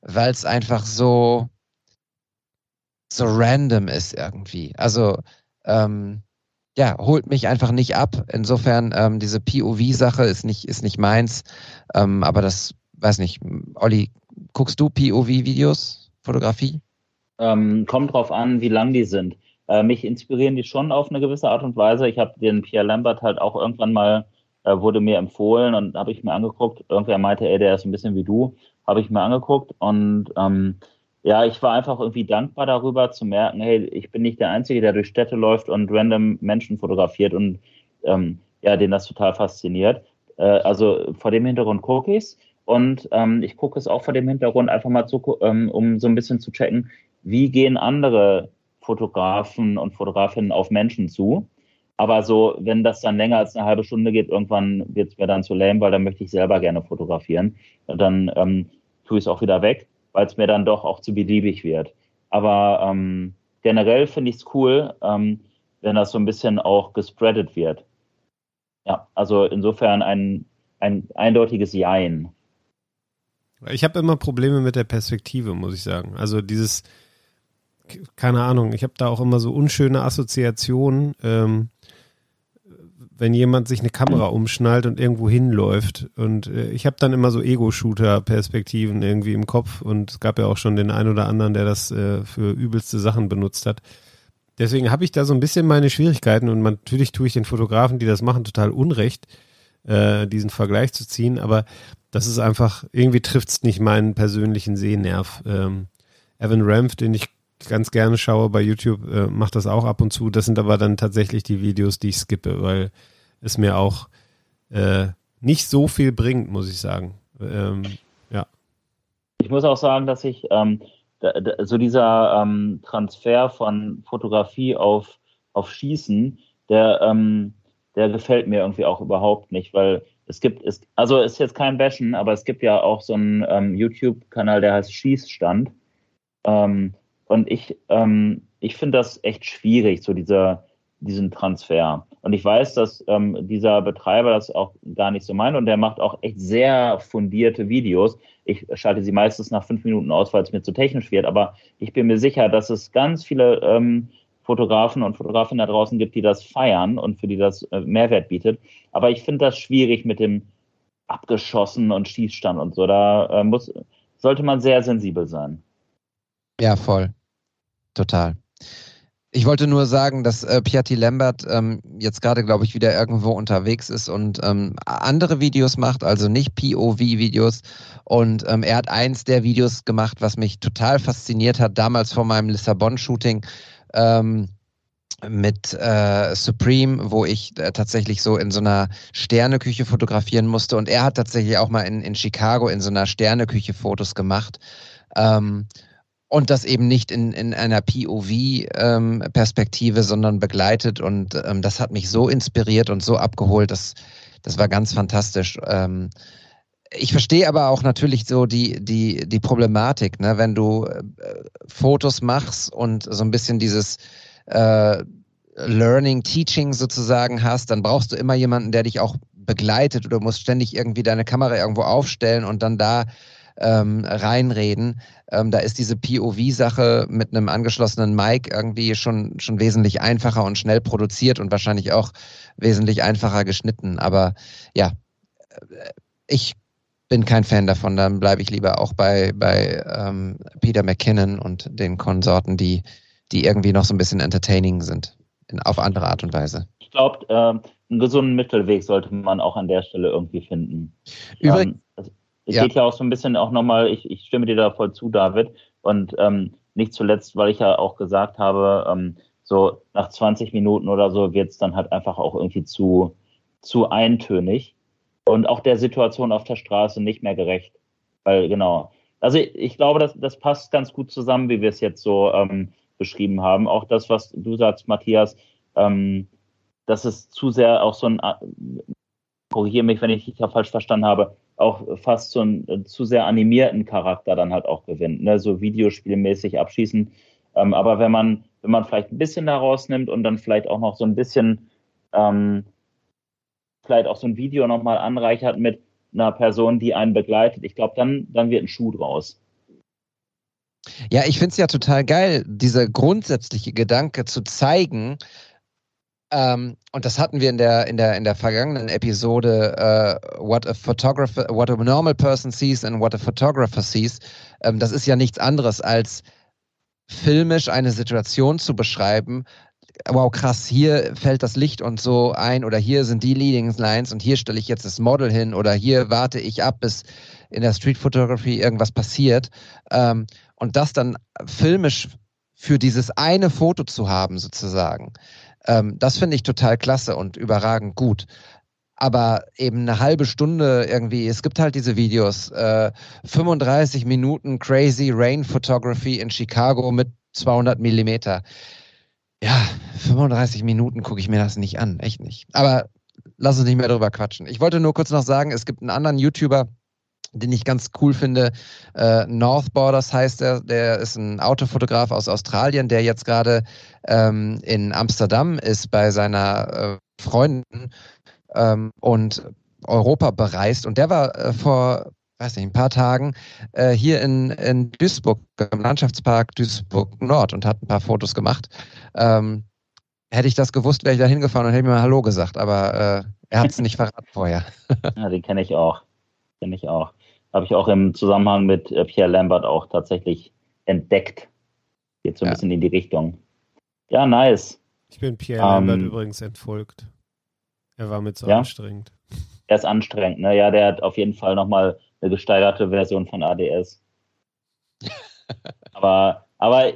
weil es einfach so so random ist irgendwie. Also ähm, ja, holt mich einfach nicht ab. Insofern ähm, diese POV-Sache ist nicht ist nicht meins. Ähm, aber das weiß nicht. Olli, guckst du POV-Videos, Fotografie? Ähm, kommt drauf an, wie lang die sind. Äh, mich inspirieren die schon auf eine gewisse Art und Weise. Ich habe den Pierre Lambert halt auch irgendwann mal, äh, wurde mir empfohlen und habe ich mir angeguckt. Irgendwer meinte, ey, der ist ein bisschen wie du. Habe ich mir angeguckt und ähm, ja, ich war einfach irgendwie dankbar darüber zu merken, hey, ich bin nicht der Einzige, der durch Städte läuft und random Menschen fotografiert und ähm, ja, den das total fasziniert. Äh, also vor dem Hintergrund gucke ich und ähm, ich gucke es auch vor dem Hintergrund einfach mal zu, ähm, um so ein bisschen zu checken, wie gehen andere Fotografen und Fotografinnen auf Menschen zu. Aber so, wenn das dann länger als eine halbe Stunde geht, irgendwann wird es mir dann zu lame, weil dann möchte ich selber gerne fotografieren. Und dann ähm, tue ich es auch wieder weg, weil es mir dann doch auch zu beliebig wird. Aber ähm, generell finde ich es cool, ähm, wenn das so ein bisschen auch gespreadet wird. Ja, also insofern ein, ein eindeutiges Jein. Ich habe immer Probleme mit der Perspektive, muss ich sagen. Also dieses, keine Ahnung, ich habe da auch immer so unschöne Assoziationen, ähm, wenn jemand sich eine Kamera umschnallt und irgendwo hinläuft. Und äh, ich habe dann immer so Ego-Shooter-Perspektiven irgendwie im Kopf und es gab ja auch schon den einen oder anderen, der das äh, für übelste Sachen benutzt hat. Deswegen habe ich da so ein bisschen meine Schwierigkeiten und natürlich tue ich den Fotografen, die das machen, total unrecht, äh, diesen Vergleich zu ziehen, aber das ist einfach, irgendwie trifft es nicht meinen persönlichen Sehnerv. Ähm, Evan Ramf, den ich ganz gerne schaue bei YouTube, äh, mache das auch ab und zu. Das sind aber dann tatsächlich die Videos, die ich skippe, weil es mir auch äh, nicht so viel bringt, muss ich sagen. Ähm, ja. Ich muss auch sagen, dass ich ähm, da, da, so dieser ähm, Transfer von Fotografie auf, auf Schießen, der, ähm, der gefällt mir irgendwie auch überhaupt nicht, weil es gibt, es, also ist jetzt kein Bashen, aber es gibt ja auch so einen ähm, YouTube-Kanal, der heißt Schießstand. Ähm, und ich, ähm, ich finde das echt schwierig, so dieser, diesen Transfer. Und ich weiß, dass ähm, dieser Betreiber das auch gar nicht so meint und der macht auch echt sehr fundierte Videos. Ich schalte sie meistens nach fünf Minuten aus, weil es mir zu technisch wird, aber ich bin mir sicher, dass es ganz viele ähm, Fotografen und Fotografinnen da draußen gibt, die das feiern und für die das äh, Mehrwert bietet. Aber ich finde das schwierig mit dem abgeschossen und Schießstand und so. Da äh, muss, sollte man sehr sensibel sein. Ja, voll. Total. Ich wollte nur sagen, dass äh, Piatti Lambert ähm, jetzt gerade, glaube ich, wieder irgendwo unterwegs ist und ähm, andere Videos macht, also nicht POV-Videos. Und ähm, er hat eins der Videos gemacht, was mich total fasziniert hat, damals vor meinem Lissabon-Shooting, ähm, mit äh, Supreme, wo ich äh, tatsächlich so in so einer Sterneküche fotografieren musste. Und er hat tatsächlich auch mal in, in Chicago in so einer Sterneküche Fotos gemacht. Ähm, und das eben nicht in, in einer POV-Perspektive, ähm, sondern begleitet. Und ähm, das hat mich so inspiriert und so abgeholt. Das, das war ganz fantastisch. Ähm, ich verstehe aber auch natürlich so die, die, die Problematik, ne? wenn du äh, Fotos machst und so ein bisschen dieses äh, Learning, Teaching sozusagen hast, dann brauchst du immer jemanden, der dich auch begleitet oder musst ständig irgendwie deine Kamera irgendwo aufstellen und dann da ähm, reinreden. Ähm, da ist diese POV-Sache mit einem angeschlossenen Mic irgendwie schon, schon wesentlich einfacher und schnell produziert und wahrscheinlich auch wesentlich einfacher geschnitten. Aber ja, äh, ich bin kein Fan davon. Dann bleibe ich lieber auch bei, bei ähm, Peter McKinnon und den Konsorten, die, die irgendwie noch so ein bisschen entertaining sind. In, auf andere Art und Weise. Ich glaube, äh, einen gesunden Mittelweg sollte man auch an der Stelle irgendwie finden. Übrigens. Es ja. geht ja auch so ein bisschen auch nochmal, ich, ich stimme dir da voll zu, David. Und ähm, nicht zuletzt, weil ich ja auch gesagt habe, ähm, so nach 20 Minuten oder so wird es dann halt einfach auch irgendwie zu, zu eintönig und auch der Situation auf der Straße nicht mehr gerecht. Weil, genau. Also ich glaube, das, das passt ganz gut zusammen, wie wir es jetzt so ähm, beschrieben haben. Auch das, was du sagst, Matthias, ähm, dass es zu sehr auch so ein, äh, korrigiere mich, wenn ich dich da falsch verstanden habe, auch fast so einen äh, zu sehr animierten Charakter dann halt auch gewinnt, ne? so videospielmäßig abschießen. Ähm, aber wenn man, wenn man vielleicht ein bisschen daraus nimmt und dann vielleicht auch noch so ein bisschen ähm, vielleicht auch so ein Video nochmal anreichert mit einer Person, die einen begleitet, ich glaube, dann, dann wird ein Schuh draus. Ja, ich finde es ja total geil, dieser grundsätzliche Gedanke zu zeigen, ähm, und das hatten wir in der, in der, in der vergangenen Episode, uh, what a photographer, what a normal person sees and what a photographer sees. Ähm, das ist ja nichts anderes als filmisch eine Situation zu beschreiben, wow, krass, hier fällt das Licht und so ein oder hier sind die Leading Lines und hier stelle ich jetzt das Model hin oder hier warte ich ab, bis in der Street Photography irgendwas passiert. Ähm, und das dann filmisch für dieses eine Foto zu haben, sozusagen, ähm, das finde ich total klasse und überragend gut. Aber eben eine halbe Stunde irgendwie, es gibt halt diese Videos, äh, 35 Minuten Crazy Rain Photography in Chicago mit 200 Millimeter ja, 35 Minuten gucke ich mir das nicht an, echt nicht. Aber lass uns nicht mehr drüber quatschen. Ich wollte nur kurz noch sagen, es gibt einen anderen YouTuber, den ich ganz cool finde. Äh, North Borders heißt er, der ist ein Autofotograf aus Australien, der jetzt gerade ähm, in Amsterdam ist bei seiner äh, Freundin ähm, und Europa bereist. Und der war äh, vor weiß nicht, ein paar Tagen äh, hier in, in Duisburg, im Landschaftspark Duisburg Nord und hat ein paar Fotos gemacht. Ähm, hätte ich das gewusst, wäre ich da hingefahren und hätte mir mal Hallo gesagt, aber äh, er hat es nicht verraten vorher. ja, den kenne ich auch. Kenne ich auch. Habe ich auch im Zusammenhang mit äh, Pierre Lambert auch tatsächlich entdeckt. Geht so ein ja. bisschen in die Richtung. Ja, nice. Ich bin Pierre ähm, Lambert übrigens entfolgt. Er war mit so ja? anstrengend. Er ist anstrengend, ne? Ja, der hat auf jeden Fall nochmal eine gesteigerte Version von ADS. aber, aber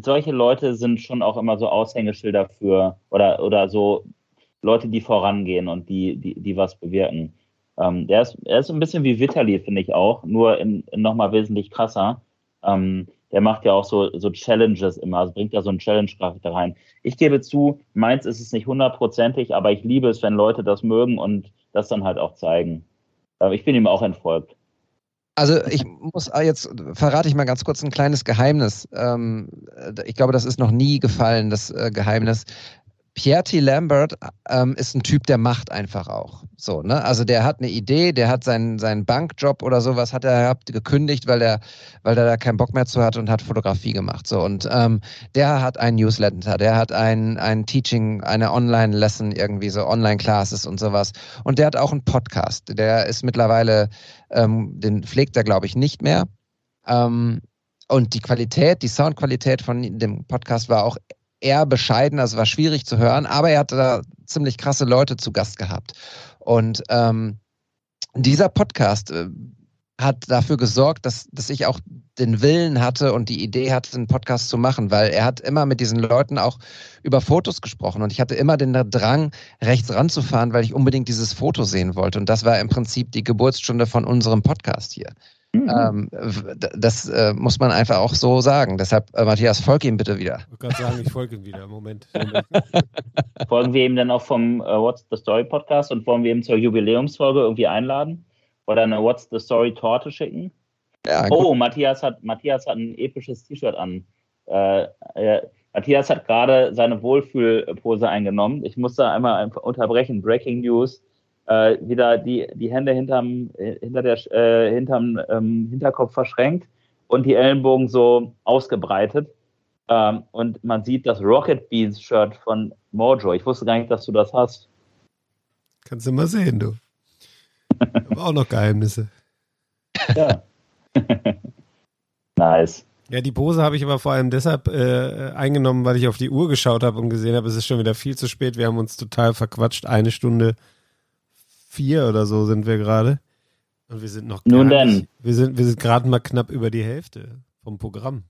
solche Leute sind schon auch immer so Aushängeschilder für oder, oder so Leute, die vorangehen und die, die, die was bewirken. Ähm, der ist, er ist ein bisschen wie Vitali, finde ich auch, nur in, in nochmal wesentlich krasser. Ähm, der macht ja auch so, so Challenges immer, also bringt da so einen Challenge-Charakter rein. Ich gebe zu, meins ist es nicht hundertprozentig, aber ich liebe es, wenn Leute das mögen und das dann halt auch zeigen. Äh, ich bin ihm auch entfolgt. Also ich muss ah, jetzt verrate ich mal ganz kurz ein kleines Geheimnis. Ähm, ich glaube, das ist noch nie gefallen, das äh, Geheimnis. Pierre T. Lambert ähm, ist ein Typ, der macht einfach auch. So, ne? Also der hat eine Idee, der hat seinen, seinen Bankjob oder sowas hat er gehabt, gekündigt, weil er, weil er da keinen Bock mehr zu hat und hat Fotografie gemacht. So, und ähm, der hat einen Newsletter, der hat ein, ein Teaching, eine Online-Lesson, irgendwie so Online-Classes und sowas. Und der hat auch einen Podcast. Der ist mittlerweile, ähm, den pflegt er, glaube ich, nicht mehr. Ähm, und die Qualität, die Soundqualität von dem Podcast war auch eher bescheiden, also war schwierig zu hören, aber er hatte da ziemlich krasse Leute zu Gast gehabt. Und ähm, dieser Podcast äh, hat dafür gesorgt, dass, dass ich auch den Willen hatte und die Idee hatte, einen Podcast zu machen, weil er hat immer mit diesen Leuten auch über Fotos gesprochen und ich hatte immer den Drang, rechts ranzufahren, weil ich unbedingt dieses Foto sehen wollte. Und das war im Prinzip die Geburtsstunde von unserem Podcast hier. Mhm. Ähm, das äh, muss man einfach auch so sagen. Deshalb, äh, Matthias, folge ihm bitte wieder. Ich kann sagen, ich folge ihm wieder. Moment. Moment. Folgen wir ihm dann auch vom äh, What's the Story Podcast und wollen wir ihm zur Jubiläumsfolge irgendwie einladen? Oder eine What's the Story Torte schicken? Ja, oh, Matthias hat, Matthias hat ein episches T-Shirt an. Äh, äh, Matthias hat gerade seine Wohlfühlpose eingenommen. Ich muss da einmal unterbrechen. Breaking News äh, wieder die, die Hände hinterm, hinter der, äh, hinterm ähm, Hinterkopf verschränkt und die Ellenbogen so ausgebreitet. Ähm, und man sieht das Rocket Beans Shirt von Mojo. Ich wusste gar nicht, dass du das hast. Kannst du mal sehen, du. Aber auch noch Geheimnisse. Ja. nice. Ja, die Pose habe ich aber vor allem deshalb äh, eingenommen, weil ich auf die Uhr geschaut habe und gesehen habe, es ist schon wieder viel zu spät. Wir haben uns total verquatscht. Eine Stunde vier oder so sind wir gerade. Und wir sind noch Nun denn. Nicht, wir sind, wir sind gerade mal knapp über die Hälfte vom Programm.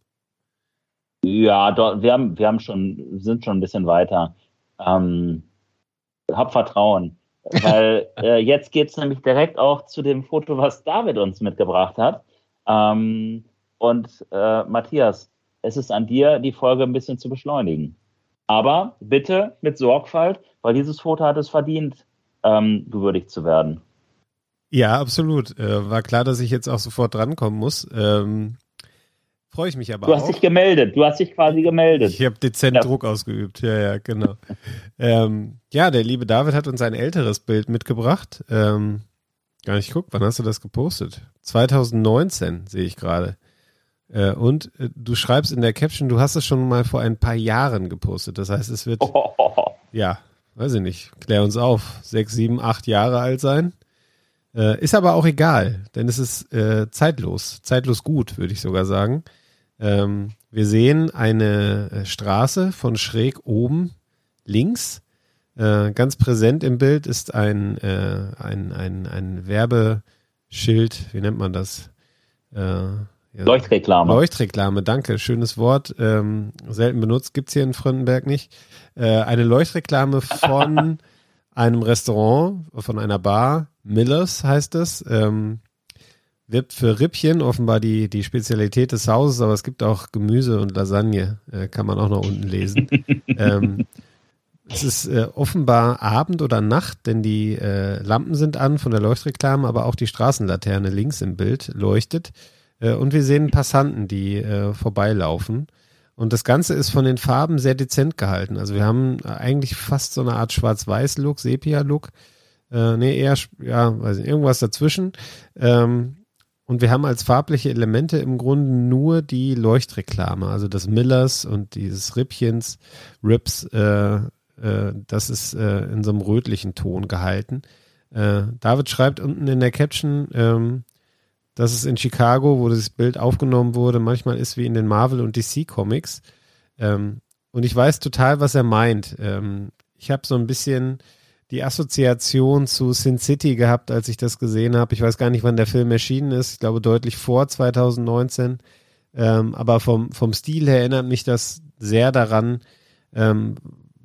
Ja, dort, wir haben, wir haben schon, sind schon ein bisschen weiter. Ähm, hab Vertrauen. Weil äh, jetzt geht es nämlich direkt auch zu dem Foto, was David uns mitgebracht hat. Ähm, und äh, Matthias, es ist an dir, die Folge ein bisschen zu beschleunigen. Aber bitte mit Sorgfalt, weil dieses Foto hat es verdient, ähm, gewürdigt zu werden. Ja, absolut. Äh, war klar, dass ich jetzt auch sofort drankommen muss. Ähm, Freue ich mich aber Du hast auch. dich gemeldet. Du hast dich quasi gemeldet. Ich habe dezent ja. Druck ausgeübt. Ja, ja, genau. ähm, ja, der liebe David hat uns ein älteres Bild mitgebracht. Ähm, gar nicht guck, wann hast du das gepostet? 2019 sehe ich gerade. Äh, und äh, du schreibst in der Caption, du hast es schon mal vor ein paar Jahren gepostet. Das heißt, es wird oh. ja weiß ich nicht, klär uns auf, sechs, sieben, acht Jahre alt sein. Äh, ist aber auch egal, denn es ist äh, zeitlos, zeitlos gut, würde ich sogar sagen. Ähm, wir sehen eine äh, Straße von schräg oben links. Äh, ganz präsent im Bild ist ein, äh, ein, ein, ein Werbeschild, wie nennt man das? Ja. Leuchtreklame. Leuchtreklame, danke, schönes Wort. Ähm, selten benutzt, gibt's hier in Fröndenberg nicht. Äh, eine Leuchtreklame von einem Restaurant, von einer Bar, Millers heißt es. Ähm, wirbt für Rippchen, offenbar die, die Spezialität des Hauses, aber es gibt auch Gemüse und Lasagne, äh, kann man auch noch unten lesen. ähm, es ist äh, offenbar Abend oder Nacht, denn die äh, Lampen sind an von der Leuchtreklame, aber auch die Straßenlaterne links im Bild leuchtet. Äh, und wir sehen Passanten, die äh, vorbeilaufen. Und das Ganze ist von den Farben sehr dezent gehalten. Also wir haben eigentlich fast so eine Art Schwarz-Weiß-Look, Sepia-Look. Äh, nee, eher, ja, weiß nicht, irgendwas dazwischen. Ähm, und wir haben als farbliche Elemente im Grunde nur die Leuchtreklame, also das Millers und dieses Rippchens, Rips, äh, äh, das ist äh, in so einem rötlichen Ton gehalten. Äh, David schreibt unten in der Caption, ähm, dass es in Chicago, wo das Bild aufgenommen wurde, manchmal ist wie in den Marvel- und DC-Comics. Ähm, und ich weiß total, was er meint. Ähm, ich habe so ein bisschen die Assoziation zu Sin City gehabt, als ich das gesehen habe. Ich weiß gar nicht, wann der Film erschienen ist. Ich glaube deutlich vor 2019. Ähm, aber vom, vom Stil her erinnert mich das sehr daran, ähm,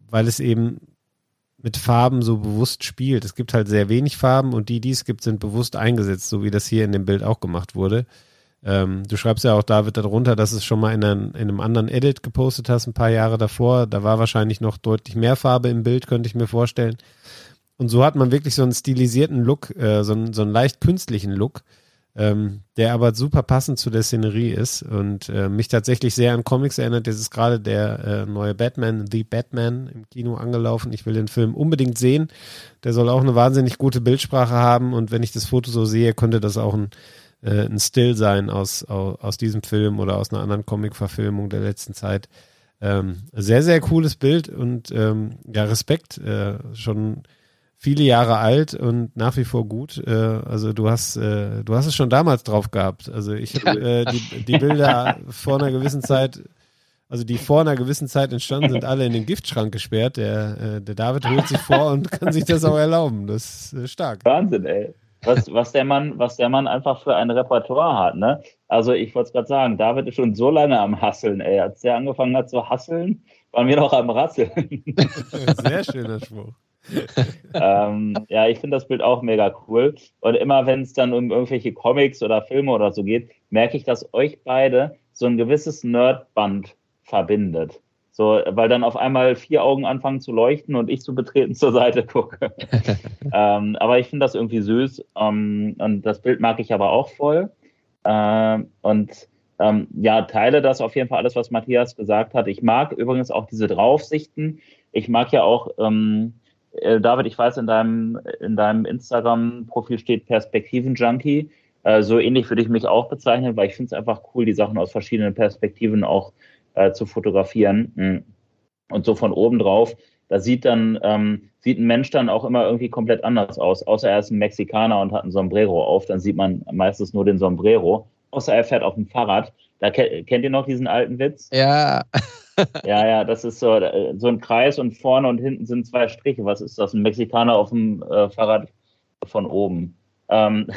weil es eben mit Farben so bewusst spielt. Es gibt halt sehr wenig Farben und die, die es gibt, sind bewusst eingesetzt, so wie das hier in dem Bild auch gemacht wurde. Ähm, du schreibst ja auch, David, darunter, dass es schon mal in, einem, in einem anderen Edit gepostet hast, ein paar Jahre davor. Da war wahrscheinlich noch deutlich mehr Farbe im Bild, könnte ich mir vorstellen. Und so hat man wirklich so einen stilisierten Look, äh, so, einen, so einen leicht künstlichen Look, ähm, der aber super passend zu der Szenerie ist und äh, mich tatsächlich sehr an Comics erinnert. Das ist gerade der äh, neue Batman, The Batman, im Kino angelaufen. Ich will den Film unbedingt sehen. Der soll auch eine wahnsinnig gute Bildsprache haben und wenn ich das Foto so sehe, könnte das auch ein, äh, ein Still sein aus, aus, aus diesem Film oder aus einer anderen Comic-Verfilmung der letzten Zeit. Ähm, sehr, sehr cooles Bild und ähm, ja, Respekt. Äh, schon viele Jahre alt und nach wie vor gut. Äh, also du hast, äh, du hast es schon damals drauf gehabt. Also ich habe äh, die, die Bilder vor einer gewissen Zeit, also die vor einer gewissen Zeit entstanden sind, alle in den Giftschrank gesperrt. Der, äh, der David holt sich vor und kann sich das auch erlauben. Das ist äh, stark. Wahnsinn, ey. Was, was, der Mann, was der Mann einfach für ein Repertoire hat, ne? Also ich wollte es gerade sagen, David ist schon so lange am Hasseln, ey. Als der angefangen hat zu hasseln, waren wir noch am Rasseln. Sehr schöner Spruch. ähm, ja, ich finde das Bild auch mega cool. Und immer wenn es dann um irgendwelche Comics oder Filme oder so geht, merke ich, dass euch beide so ein gewisses Nerdband verbindet. So, weil dann auf einmal vier Augen anfangen zu leuchten und ich zu betreten zur Seite gucke. ähm, aber ich finde das irgendwie süß. Ähm, und das Bild mag ich aber auch voll. Ähm, und ähm, ja, teile das auf jeden Fall alles, was Matthias gesagt hat. Ich mag übrigens auch diese Draufsichten. Ich mag ja auch ähm, äh, David, ich weiß, in deinem, in deinem Instagram-Profil steht Perspektiven-Junkie. Äh, so ähnlich würde ich mich auch bezeichnen, weil ich finde es einfach cool, die Sachen aus verschiedenen Perspektiven auch äh, zu fotografieren. Mhm. Und so von oben drauf, da sieht dann, ähm, sieht ein Mensch dann auch immer irgendwie komplett anders aus. Außer er ist ein Mexikaner und hat ein Sombrero auf, dann sieht man meistens nur den Sombrero. Außer er fährt auf dem Fahrrad. Da kennt ihr noch diesen alten Witz? Ja. ja, ja, das ist so, äh, so ein Kreis und vorne und hinten sind zwei Striche. Was ist das? Ein Mexikaner auf dem äh, Fahrrad von oben. Ähm,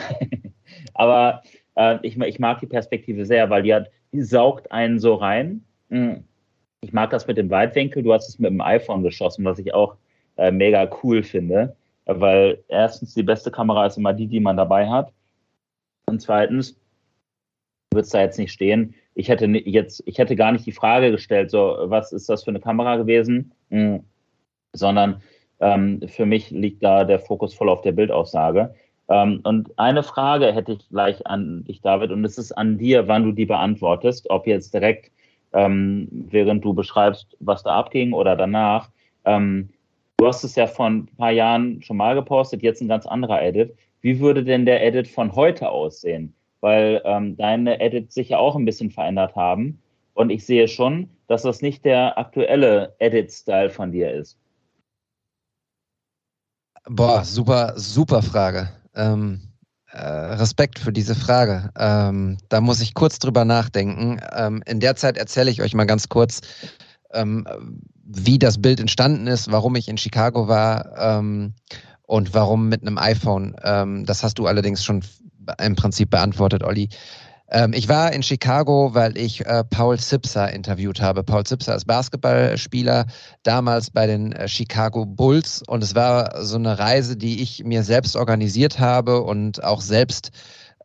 aber äh, ich, ich, mag die Perspektive sehr, weil die, hat, die saugt einen so rein. Hm. Ich mag das mit dem Weitwinkel. Du hast es mit dem iPhone geschossen, was ich auch äh, mega cool finde. Weil erstens die beste Kamera ist immer die, die man dabei hat. Und zweitens wird es da jetzt nicht stehen, ich hätte jetzt, ich hätte gar nicht die Frage gestellt, so, was ist das für eine Kamera gewesen, mhm. sondern ähm, für mich liegt da der Fokus voll auf der Bildaussage. Ähm, und eine Frage hätte ich gleich an dich, David, und es ist an dir, wann du die beantwortest, ob jetzt direkt, ähm, während du beschreibst, was da abging oder danach. Ähm, du hast es ja vor ein paar Jahren schon mal gepostet, jetzt ein ganz anderer Edit. Wie würde denn der Edit von heute aussehen? weil ähm, deine Edits sich ja auch ein bisschen verändert haben. Und ich sehe schon, dass das nicht der aktuelle Edit-Style von dir ist. Boah, super, super Frage. Ähm, äh, Respekt für diese Frage. Ähm, da muss ich kurz drüber nachdenken. Ähm, in der Zeit erzähle ich euch mal ganz kurz, ähm, wie das Bild entstanden ist, warum ich in Chicago war ähm, und warum mit einem iPhone. Ähm, das hast du allerdings schon im Prinzip beantwortet, Olli. Ähm, ich war in Chicago, weil ich äh, Paul Zipser interviewt habe. Paul Zipser ist Basketballspieler, damals bei den äh, Chicago Bulls. Und es war so eine Reise, die ich mir selbst organisiert habe und auch selbst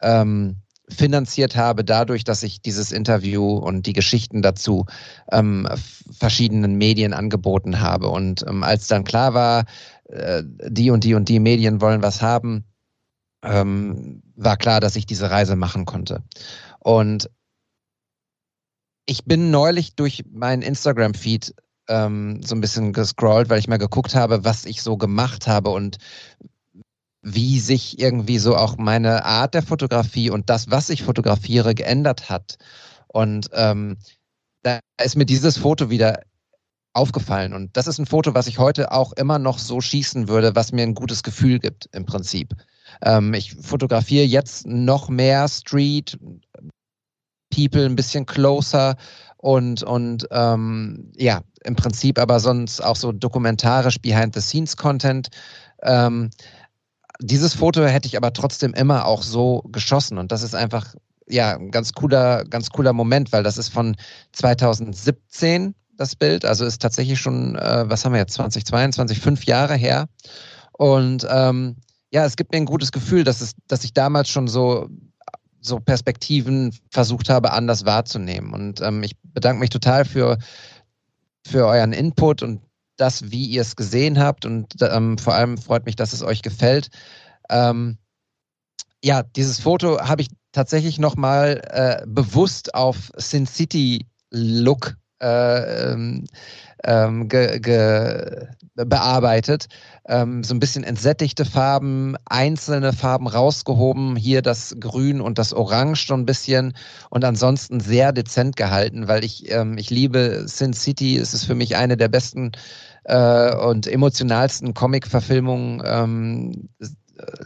ähm, finanziert habe, dadurch, dass ich dieses Interview und die Geschichten dazu ähm, verschiedenen Medien angeboten habe. Und ähm, als dann klar war, äh, die und die und die Medien wollen was haben, ähm, war klar, dass ich diese Reise machen konnte. Und ich bin neulich durch meinen Instagram-Feed ähm, so ein bisschen gescrollt, weil ich mal geguckt habe, was ich so gemacht habe und wie sich irgendwie so auch meine Art der Fotografie und das, was ich fotografiere, geändert hat. Und ähm, da ist mir dieses Foto wieder aufgefallen. Und das ist ein Foto, was ich heute auch immer noch so schießen würde, was mir ein gutes Gefühl gibt im Prinzip. Ähm, ich fotografiere jetzt noch mehr Street, People ein bisschen closer und, und ähm, ja, im Prinzip aber sonst auch so dokumentarisch Behind-the-Scenes-Content. Ähm, dieses Foto hätte ich aber trotzdem immer auch so geschossen und das ist einfach ja ein ganz cooler, ganz cooler Moment, weil das ist von 2017 das Bild, also ist tatsächlich schon, äh, was haben wir jetzt, 2022, fünf Jahre her. Und ähm, ja, es gibt mir ein gutes Gefühl, dass, es, dass ich damals schon so, so Perspektiven versucht habe, anders wahrzunehmen. Und ähm, ich bedanke mich total für, für euren Input und das, wie ihr es gesehen habt. Und ähm, vor allem freut mich, dass es euch gefällt. Ähm, ja, dieses Foto habe ich tatsächlich nochmal äh, bewusst auf Sin City Look äh, ähm, ähm, ge, ge, bearbeitet. Ähm, so ein bisschen entsättigte Farben, einzelne Farben rausgehoben, hier das Grün und das Orange so ein bisschen und ansonsten sehr dezent gehalten, weil ich, ähm, ich liebe Sin City, es ist für mich eine der besten äh, und emotionalsten Comic-Verfilmungen. Ähm,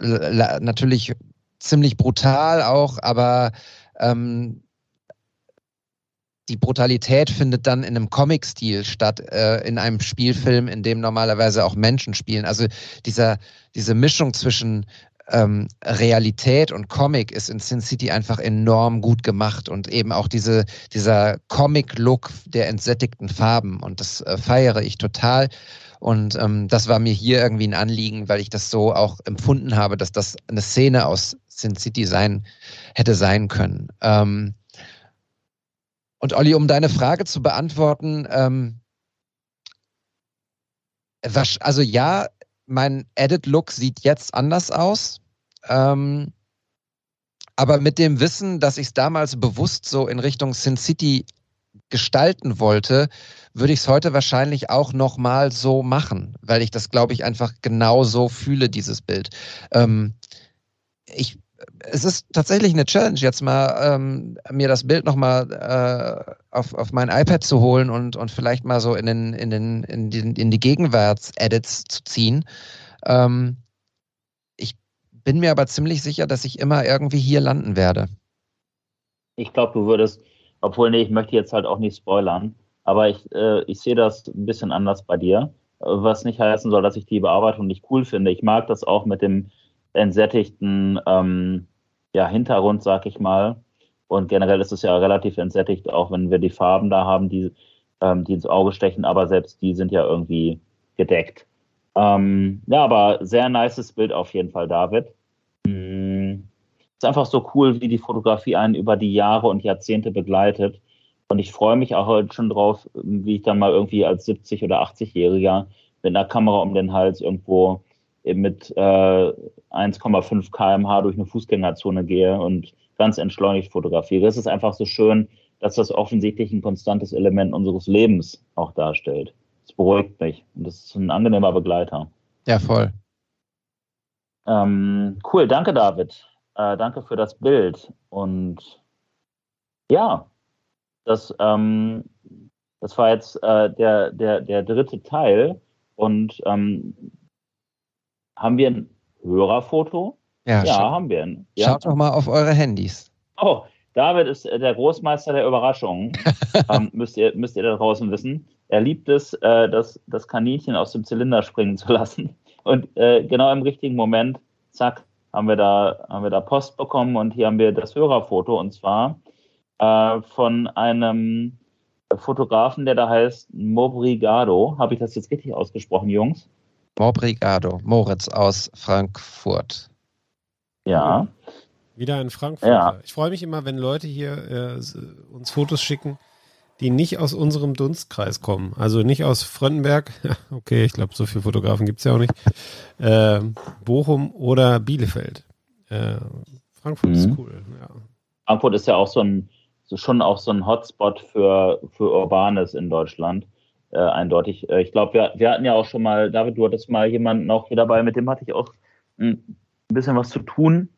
natürlich ziemlich brutal auch, aber ähm, die Brutalität findet dann in einem Comic-Stil statt, äh, in einem Spielfilm, in dem normalerweise auch Menschen spielen. Also dieser, diese Mischung zwischen ähm, Realität und Comic ist in Sin City einfach enorm gut gemacht und eben auch diese, dieser Comic-Look der entsättigten Farben und das äh, feiere ich total. Und ähm, das war mir hier irgendwie ein Anliegen, weil ich das so auch empfunden habe, dass das eine Szene aus Sin City sein hätte sein können. Ähm, und Olli, um deine Frage zu beantworten, ähm, also ja, mein Edit-Look sieht jetzt anders aus. Ähm, aber mit dem Wissen, dass ich es damals bewusst so in Richtung Sin City gestalten wollte, würde ich es heute wahrscheinlich auch nochmal so machen, weil ich das, glaube ich, einfach genau so fühle, dieses Bild. Ähm, ich es ist tatsächlich eine Challenge, jetzt mal ähm, mir das Bild nochmal äh, auf, auf mein iPad zu holen und, und vielleicht mal so in, den, in, den, in, den, in die Gegenwarts-Edits zu ziehen. Ähm, ich bin mir aber ziemlich sicher, dass ich immer irgendwie hier landen werde. Ich glaube, du würdest, obwohl, nee, ich möchte jetzt halt auch nicht spoilern, aber ich, äh, ich sehe das ein bisschen anders bei dir, was nicht heißen soll, dass ich die Bearbeitung nicht cool finde. Ich mag das auch mit dem entsättigten ähm, ja, Hintergrund, sag ich mal. Und generell ist es ja relativ entsättigt, auch wenn wir die Farben da haben, die, ähm, die ins Auge stechen, aber selbst die sind ja irgendwie gedeckt. Ähm, ja, aber sehr nices Bild auf jeden Fall, David. Mhm. Ist einfach so cool, wie die Fotografie einen über die Jahre und Jahrzehnte begleitet. Und ich freue mich auch heute schon drauf, wie ich dann mal irgendwie als 70- oder 80-Jähriger mit einer Kamera um den Hals irgendwo mit äh, 1,5 kmh durch eine Fußgängerzone gehe und ganz entschleunigt fotografiere. Es ist einfach so schön, dass das offensichtlich ein konstantes Element unseres Lebens auch darstellt. Es beruhigt mich und das ist ein angenehmer Begleiter. Ja, voll. Ähm, cool, danke David. Äh, danke für das Bild. Und ja, das, ähm, das war jetzt äh, der, der, der dritte Teil. Und ähm, haben wir ein Hörerfoto? Ja, ja haben wir. Ein, ja. Schaut doch mal auf eure Handys. Oh, David ist äh, der Großmeister der Überraschungen. ähm, müsst, ihr, müsst ihr da draußen wissen. Er liebt es, äh, das, das Kaninchen aus dem Zylinder springen zu lassen. Und äh, genau im richtigen Moment, zack, haben wir, da, haben wir da Post bekommen und hier haben wir das Hörerfoto und zwar äh, von einem Fotografen, der da heißt Mobrigado. Habe ich das jetzt richtig ausgesprochen, Jungs? Mobrigado, Moritz aus Frankfurt. Ja. Wieder in Frankfurt. Ja. Ich freue mich immer, wenn Leute hier äh, uns Fotos schicken, die nicht aus unserem Dunstkreis kommen. Also nicht aus Fröndenberg, okay, ich glaube, so viele Fotografen gibt es ja auch nicht, äh, Bochum oder Bielefeld. Äh, Frankfurt mhm. ist cool, ja. Frankfurt ist ja auch so ein, so schon auch so ein Hotspot für, für Urbanes in Deutschland äh, eindeutig. Äh, ich glaube, wir, wir hatten ja auch schon mal, David, du hattest mal jemanden auch hier dabei, mit dem hatte ich auch ein bisschen was zu tun,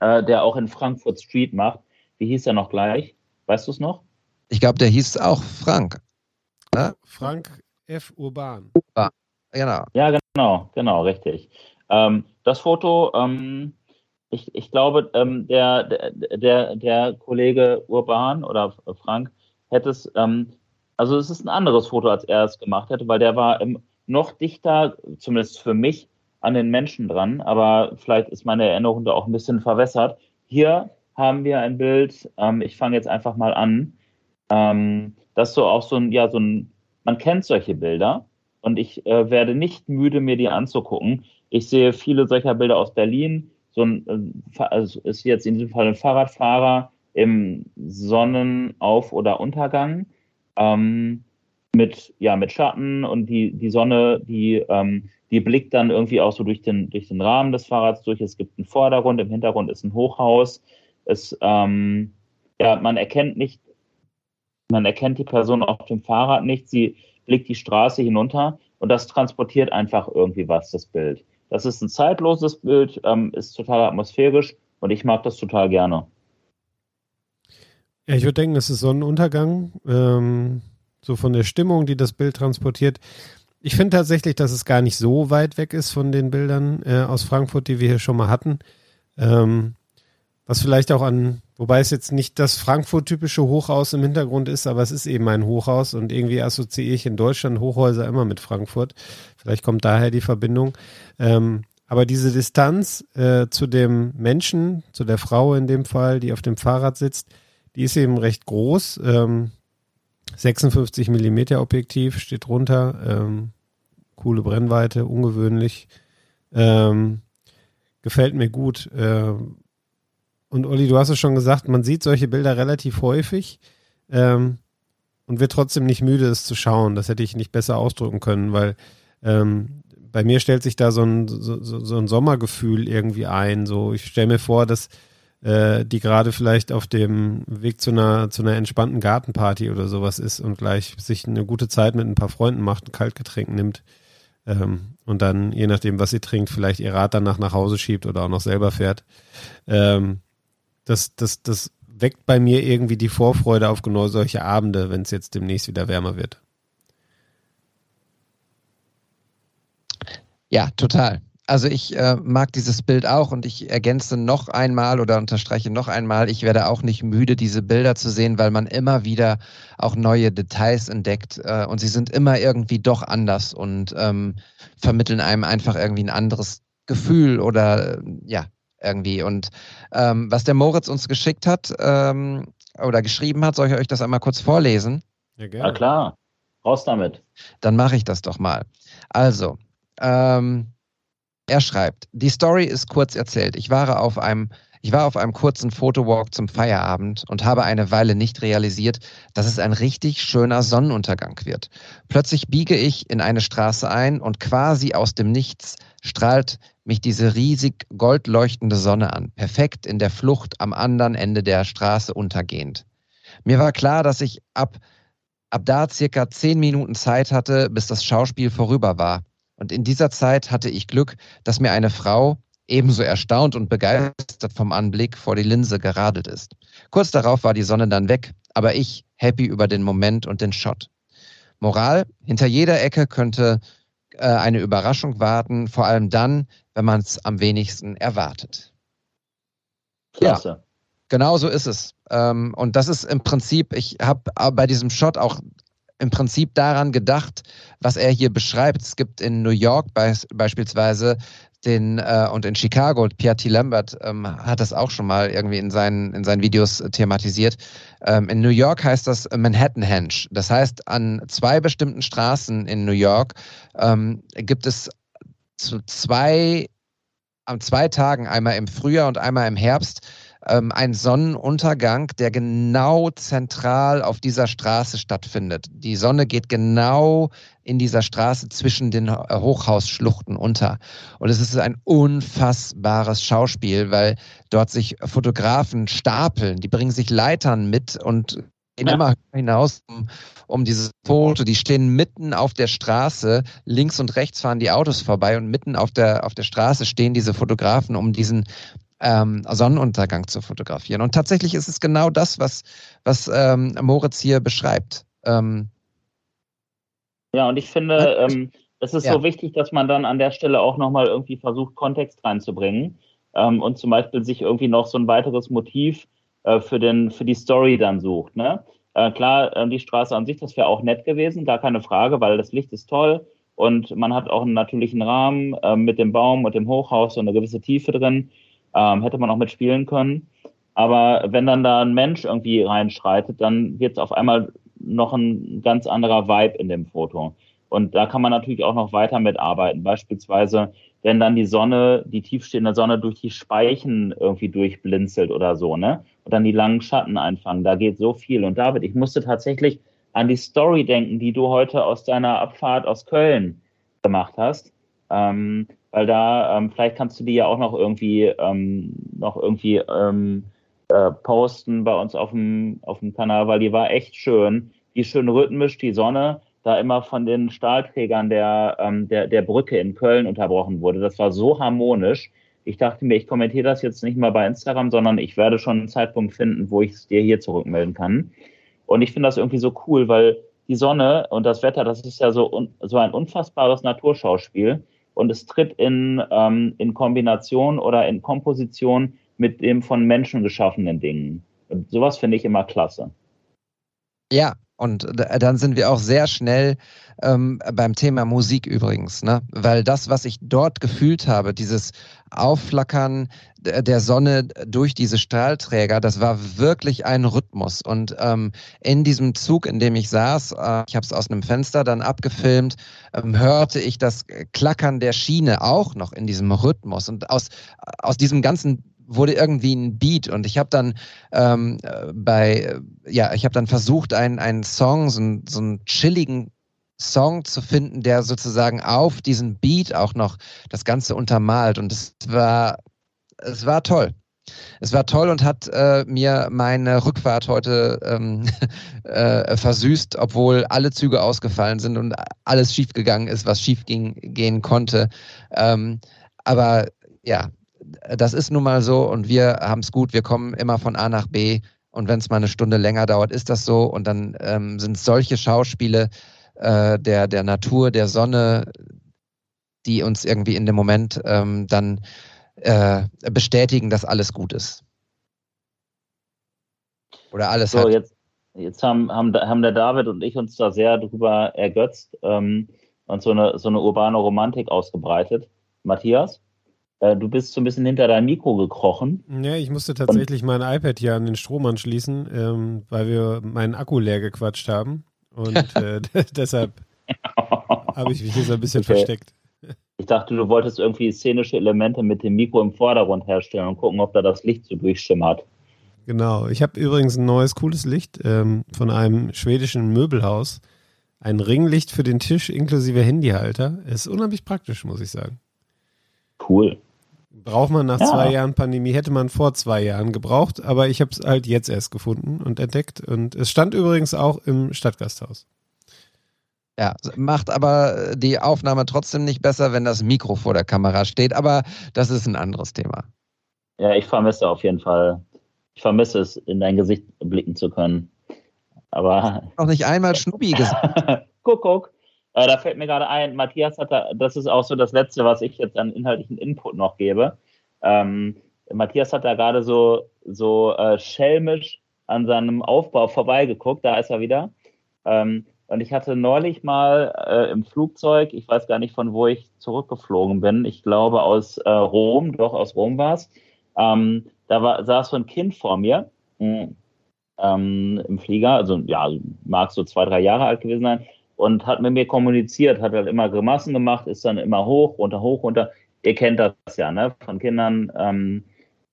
äh, der auch in Frankfurt Street macht. Wie hieß er noch gleich? Weißt du es noch? Ich glaube, der hieß auch Frank. Ne? Frank F. Urban. Urban. Genau. Ja, genau, genau, richtig. Ähm, das Foto, ähm, ich, ich glaube, ähm, der, der, der Kollege Urban oder Frank hätte es ähm, also es ist ein anderes Foto, als er es gemacht hätte, weil der war noch dichter, zumindest für mich, an den Menschen dran. Aber vielleicht ist meine Erinnerung da auch ein bisschen verwässert. Hier haben wir ein Bild, ähm, ich fange jetzt einfach mal an. Ähm, das so auch so ein, ja, so ein, man kennt solche Bilder und ich äh, werde nicht müde, mir die anzugucken. Ich sehe viele solcher Bilder aus Berlin, so ein, äh, also ist jetzt in diesem Fall ein Fahrradfahrer im Sonnenauf- oder Untergang ähm, mit, ja, mit Schatten und die, die Sonne, die, ähm, die blickt dann irgendwie auch so durch den, durch den Rahmen des Fahrrads durch. Es gibt einen Vordergrund, im Hintergrund ist ein Hochhaus. Es, ähm, ja, man erkennt nicht, man erkennt die Person auf dem Fahrrad nicht. Sie blickt die Straße hinunter und das transportiert einfach irgendwie was, das Bild. Das ist ein zeitloses Bild, ähm, ist total atmosphärisch und ich mag das total gerne. Ja, ich würde denken, es ist Sonnenuntergang, ähm, so von der Stimmung, die das Bild transportiert. Ich finde tatsächlich, dass es gar nicht so weit weg ist von den Bildern äh, aus Frankfurt, die wir hier schon mal hatten. Ähm, was vielleicht auch an, wobei es jetzt nicht das Frankfurt-typische Hochhaus im Hintergrund ist, aber es ist eben ein Hochhaus und irgendwie assoziiere ich in Deutschland Hochhäuser immer mit Frankfurt. Vielleicht kommt daher die Verbindung. Ähm, aber diese Distanz äh, zu dem Menschen, zu der Frau in dem Fall, die auf dem Fahrrad sitzt, die ist eben recht groß. Ähm, 56 Millimeter Objektiv steht drunter. Ähm, coole Brennweite, ungewöhnlich. Ähm, gefällt mir gut. Ähm, und Olli, du hast es schon gesagt, man sieht solche Bilder relativ häufig ähm, und wird trotzdem nicht müde, es zu schauen. Das hätte ich nicht besser ausdrücken können, weil ähm, bei mir stellt sich da so ein, so, so ein Sommergefühl irgendwie ein. So, ich stelle mir vor, dass äh, die gerade vielleicht auf dem Weg zu einer, zu einer entspannten Gartenparty oder sowas ist und gleich sich eine gute Zeit mit ein paar Freunden macht, ein Kaltgetränk nimmt ähm, und dann, je nachdem, was sie trinkt, vielleicht ihr Rad danach nach Hause schiebt oder auch noch selber fährt. Ähm, das, das, das weckt bei mir irgendwie die Vorfreude auf genau solche Abende, wenn es jetzt demnächst wieder wärmer wird. Ja, total. Also ich äh, mag dieses Bild auch und ich ergänze noch einmal oder unterstreiche noch einmal, ich werde auch nicht müde, diese Bilder zu sehen, weil man immer wieder auch neue Details entdeckt äh, und sie sind immer irgendwie doch anders und ähm, vermitteln einem einfach irgendwie ein anderes Gefühl oder ja, irgendwie. Und ähm, was der Moritz uns geschickt hat ähm, oder geschrieben hat, soll ich euch das einmal kurz vorlesen? Ja, gerne. Na klar, raus damit. Dann mache ich das doch mal. Also, ähm, er schreibt, die Story ist kurz erzählt. Ich war auf einem ich war auf einem kurzen Fotowalk zum Feierabend und habe eine Weile nicht realisiert, dass es ein richtig schöner Sonnenuntergang wird. Plötzlich biege ich in eine Straße ein und quasi aus dem Nichts strahlt mich diese riesig goldleuchtende Sonne an, perfekt in der Flucht am anderen Ende der Straße untergehend. Mir war klar, dass ich ab, ab da circa zehn Minuten Zeit hatte, bis das Schauspiel vorüber war. Und in dieser Zeit hatte ich Glück, dass mir eine Frau, ebenso erstaunt und begeistert vom Anblick, vor die Linse geradelt ist. Kurz darauf war die Sonne dann weg, aber ich happy über den Moment und den Shot. Moral, hinter jeder Ecke könnte äh, eine Überraschung warten, vor allem dann, wenn man es am wenigsten erwartet. Klasse. Ja, genau so ist es. Ähm, und das ist im Prinzip, ich habe bei diesem Shot auch im Prinzip daran gedacht, was er hier beschreibt. Es gibt in New York beis beispielsweise den äh, und in Chicago, T. Lambert ähm, hat das auch schon mal irgendwie in seinen, in seinen Videos äh, thematisiert. Ähm, in New York heißt das Manhattan Henge. Das heißt, an zwei bestimmten Straßen in New York ähm, gibt es zu zwei, an zwei Tagen, einmal im Frühjahr und einmal im Herbst, ähm, ein Sonnenuntergang, der genau zentral auf dieser Straße stattfindet. Die Sonne geht genau in dieser Straße zwischen den äh, Hochhausschluchten unter. Und es ist ein unfassbares Schauspiel, weil dort sich Fotografen stapeln, die bringen sich Leitern mit und gehen ja. immer hinaus, um, um dieses Foto. Die stehen mitten auf der Straße, links und rechts fahren die Autos vorbei und mitten auf der, auf der Straße stehen diese Fotografen, um diesen ähm, Sonnenuntergang zu fotografieren. Und tatsächlich ist es genau das, was, was ähm, Moritz hier beschreibt. Ähm, ja, und ich finde, ähm, es ist ja. so wichtig, dass man dann an der Stelle auch nochmal irgendwie versucht, Kontext reinzubringen ähm, und zum Beispiel sich irgendwie noch so ein weiteres Motiv äh, für, den, für die Story dann sucht. Ne? Äh, klar, äh, die Straße an sich, das wäre auch nett gewesen, gar keine Frage, weil das Licht ist toll und man hat auch einen natürlichen Rahmen äh, mit dem Baum und dem Hochhaus und eine gewisse Tiefe drin ähm, hätte man auch mitspielen können. Aber wenn dann da ein Mensch irgendwie reinschreitet, dann wird es auf einmal noch ein ganz anderer Vibe in dem Foto. Und da kann man natürlich auch noch weiter mitarbeiten. Beispielsweise, wenn dann die Sonne, die tiefstehende Sonne durch die Speichen irgendwie durchblinzelt oder so, ne? Und dann die langen Schatten einfangen. Da geht so viel. Und David, ich musste tatsächlich an die Story denken, die du heute aus deiner Abfahrt aus Köln gemacht hast. Ähm, weil da, ähm, vielleicht kannst du die ja auch noch irgendwie, ähm, noch irgendwie ähm, äh, posten bei uns auf dem, auf dem Kanal, weil die war echt schön. Die schön rhythmisch, die Sonne da immer von den Stahlträgern der, ähm, der, der Brücke in Köln unterbrochen wurde. Das war so harmonisch. Ich dachte mir, ich kommentiere das jetzt nicht mal bei Instagram, sondern ich werde schon einen Zeitpunkt finden, wo ich es dir hier zurückmelden kann. Und ich finde das irgendwie so cool, weil die Sonne und das Wetter, das ist ja so, so ein unfassbares Naturschauspiel. Und es tritt in, ähm, in Kombination oder in Komposition mit dem von Menschen geschaffenen Dingen. Und sowas finde ich immer klasse. Ja, und dann sind wir auch sehr schnell ähm, beim Thema Musik übrigens, ne? Weil das, was ich dort gefühlt habe, dieses Aufflackern der Sonne durch diese Strahlträger, das war wirklich ein Rhythmus. Und ähm, in diesem Zug, in dem ich saß, äh, ich habe es aus einem Fenster dann abgefilmt, ähm, hörte ich das Klackern der Schiene auch noch in diesem Rhythmus. Und aus, aus diesem ganzen wurde irgendwie ein Beat und ich habe dann ähm, bei, ja, ich habe dann versucht, einen, einen Song, so, einen, so einen chilligen Song zu finden, der sozusagen auf diesen Beat auch noch das Ganze untermalt und es war, es war toll. Es war toll und hat äh, mir meine Rückfahrt heute ähm, äh, versüßt, obwohl alle Züge ausgefallen sind und alles schiefgegangen ist, was schief ging, gehen konnte. Ähm, aber ja, das ist nun mal so und wir haben es gut, wir kommen immer von A nach B und wenn es mal eine Stunde länger dauert, ist das so und dann ähm, sind solche Schauspiele äh, der, der Natur, der Sonne, die uns irgendwie in dem Moment ähm, dann äh, bestätigen, dass alles gut ist. Oder alles so, hat. Jetzt, jetzt haben, haben, haben der David und ich uns da sehr drüber ergötzt ähm, und so eine, so eine urbane Romantik ausgebreitet. Matthias? Äh, du bist so ein bisschen hinter dein Mikro gekrochen. Ja, ich musste tatsächlich mein iPad hier an den Strom anschließen, ähm, weil wir meinen Akku leer gequatscht haben. Und äh, deshalb habe ich mich hier so ein bisschen okay. versteckt. Ich dachte, du wolltest irgendwie szenische Elemente mit dem Mikro im Vordergrund herstellen und gucken, ob da das Licht so durchschimmert. Genau. Ich habe übrigens ein neues cooles Licht ähm, von einem schwedischen Möbelhaus. Ein Ringlicht für den Tisch inklusive Handyhalter. Ist unheimlich praktisch, muss ich sagen. Cool. Braucht man nach ja. zwei Jahren Pandemie, hätte man vor zwei Jahren gebraucht, aber ich habe es halt jetzt erst gefunden und entdeckt. Und es stand übrigens auch im Stadtgasthaus. Ja, macht aber die Aufnahme trotzdem nicht besser, wenn das Mikro vor der Kamera steht, aber das ist ein anderes Thema. Ja, ich vermisse auf jeden Fall. Ich vermisse es, in dein Gesicht blicken zu können. Aber. Noch nicht einmal Schnubi gesagt. guck, guck. Äh, da fällt mir gerade ein, Matthias hat da, das ist auch so das Letzte, was ich jetzt an inhaltlichen Input noch gebe. Ähm, Matthias hat da gerade so, so äh, schelmisch an seinem Aufbau vorbeigeguckt, da ist er wieder. Ähm, und ich hatte neulich mal äh, im Flugzeug, ich weiß gar nicht, von wo ich zurückgeflogen bin, ich glaube aus äh, Rom, doch aus Rom war es, ähm, da war, saß so ein Kind vor mir mh, ähm, im Flieger, also ja, mag so zwei, drei Jahre alt gewesen sein, und hat mit mir kommuniziert, hat halt immer Grimassen gemacht, ist dann immer hoch, runter, hoch, runter. Ihr kennt das ja, ne, von Kindern. Ähm,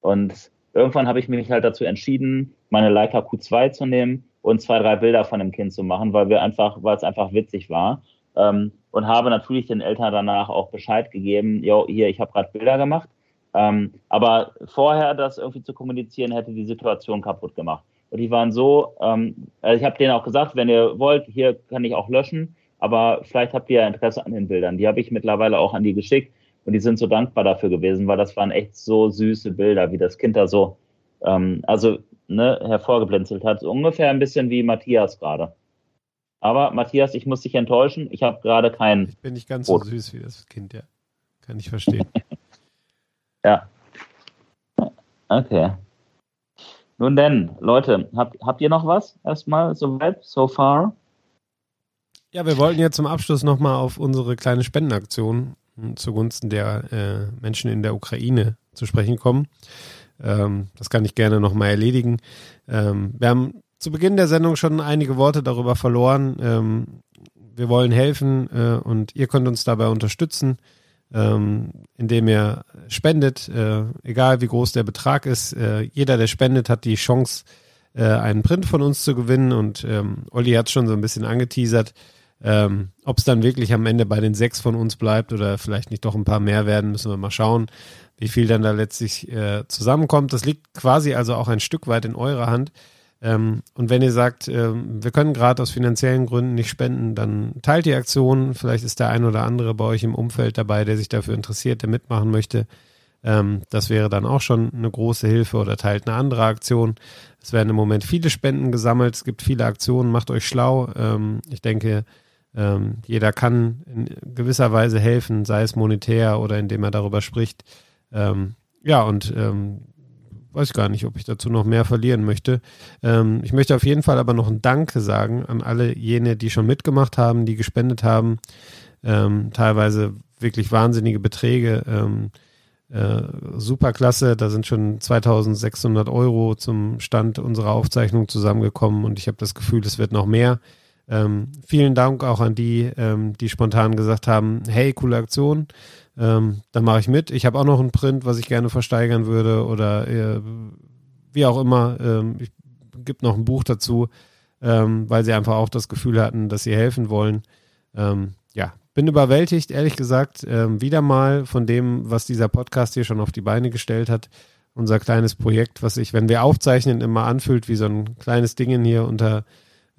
und irgendwann habe ich mich halt dazu entschieden, meine Leica Q2 zu nehmen und zwei, drei Bilder von dem Kind zu machen, weil wir einfach, weil es einfach witzig war. Ähm, und habe natürlich den Eltern danach auch Bescheid gegeben, jo, hier, ich habe gerade Bilder gemacht. Ähm, aber vorher das irgendwie zu kommunizieren, hätte die Situation kaputt gemacht. Und die waren so, ähm, also ich habe denen auch gesagt, wenn ihr wollt, hier kann ich auch löschen, aber vielleicht habt ihr ja Interesse an den Bildern. Die habe ich mittlerweile auch an die geschickt und die sind so dankbar dafür gewesen, weil das waren echt so süße Bilder, wie das Kind da so, ähm, also ne, hervorgeblinzelt hat. So ungefähr ein bisschen wie Matthias gerade. Aber Matthias, ich muss dich enttäuschen, ich habe gerade keinen. Ich bin nicht ganz Brot. so süß wie das Kind, ja. Kann ich verstehen. ja. Okay. Nun denn, Leute, habt, habt ihr noch was erstmal soweit, so far? Ja, wir wollten jetzt zum Abschluss nochmal auf unsere kleine Spendenaktion zugunsten der äh, Menschen in der Ukraine zu sprechen kommen. Ähm, das kann ich gerne nochmal erledigen. Ähm, wir haben zu Beginn der Sendung schon einige Worte darüber verloren. Ähm, wir wollen helfen äh, und ihr könnt uns dabei unterstützen, ähm, indem ihr spendet, äh, egal wie groß der Betrag ist. Äh, jeder, der spendet, hat die Chance, äh, einen Print von uns zu gewinnen und ähm, Olli hat schon so ein bisschen angeteasert. Ähm, Ob es dann wirklich am Ende bei den sechs von uns bleibt oder vielleicht nicht doch ein paar mehr werden, müssen wir mal schauen, wie viel dann da letztlich äh, zusammenkommt. Das liegt quasi also auch ein Stück weit in eurer Hand. Ähm, und wenn ihr sagt, ähm, wir können gerade aus finanziellen Gründen nicht spenden, dann teilt die Aktion. Vielleicht ist der ein oder andere bei euch im Umfeld dabei, der sich dafür interessiert, der mitmachen möchte. Ähm, das wäre dann auch schon eine große Hilfe oder teilt eine andere Aktion. Es werden im Moment viele Spenden gesammelt. Es gibt viele Aktionen. Macht euch schlau. Ähm, ich denke, ähm, jeder kann in gewisser Weise helfen, sei es monetär oder indem er darüber spricht. Ähm, ja, und ähm, weiß gar nicht, ob ich dazu noch mehr verlieren möchte. Ähm, ich möchte auf jeden Fall aber noch ein Danke sagen an alle jene, die schon mitgemacht haben, die gespendet haben. Ähm, teilweise wirklich wahnsinnige Beträge. Ähm, äh, superklasse, da sind schon 2600 Euro zum Stand unserer Aufzeichnung zusammengekommen und ich habe das Gefühl, es wird noch mehr. Ähm, vielen Dank auch an die, ähm, die spontan gesagt haben, hey, coole Aktion, ähm, dann mache ich mit. Ich habe auch noch einen Print, was ich gerne versteigern würde oder äh, wie auch immer. Ähm, ich gibt noch ein Buch dazu, ähm, weil sie einfach auch das Gefühl hatten, dass sie helfen wollen. Ähm, ja, bin überwältigt, ehrlich gesagt, ähm, wieder mal von dem, was dieser Podcast hier schon auf die Beine gestellt hat. Unser kleines Projekt, was sich, wenn wir aufzeichnen, immer anfühlt wie so ein kleines Ding hier unter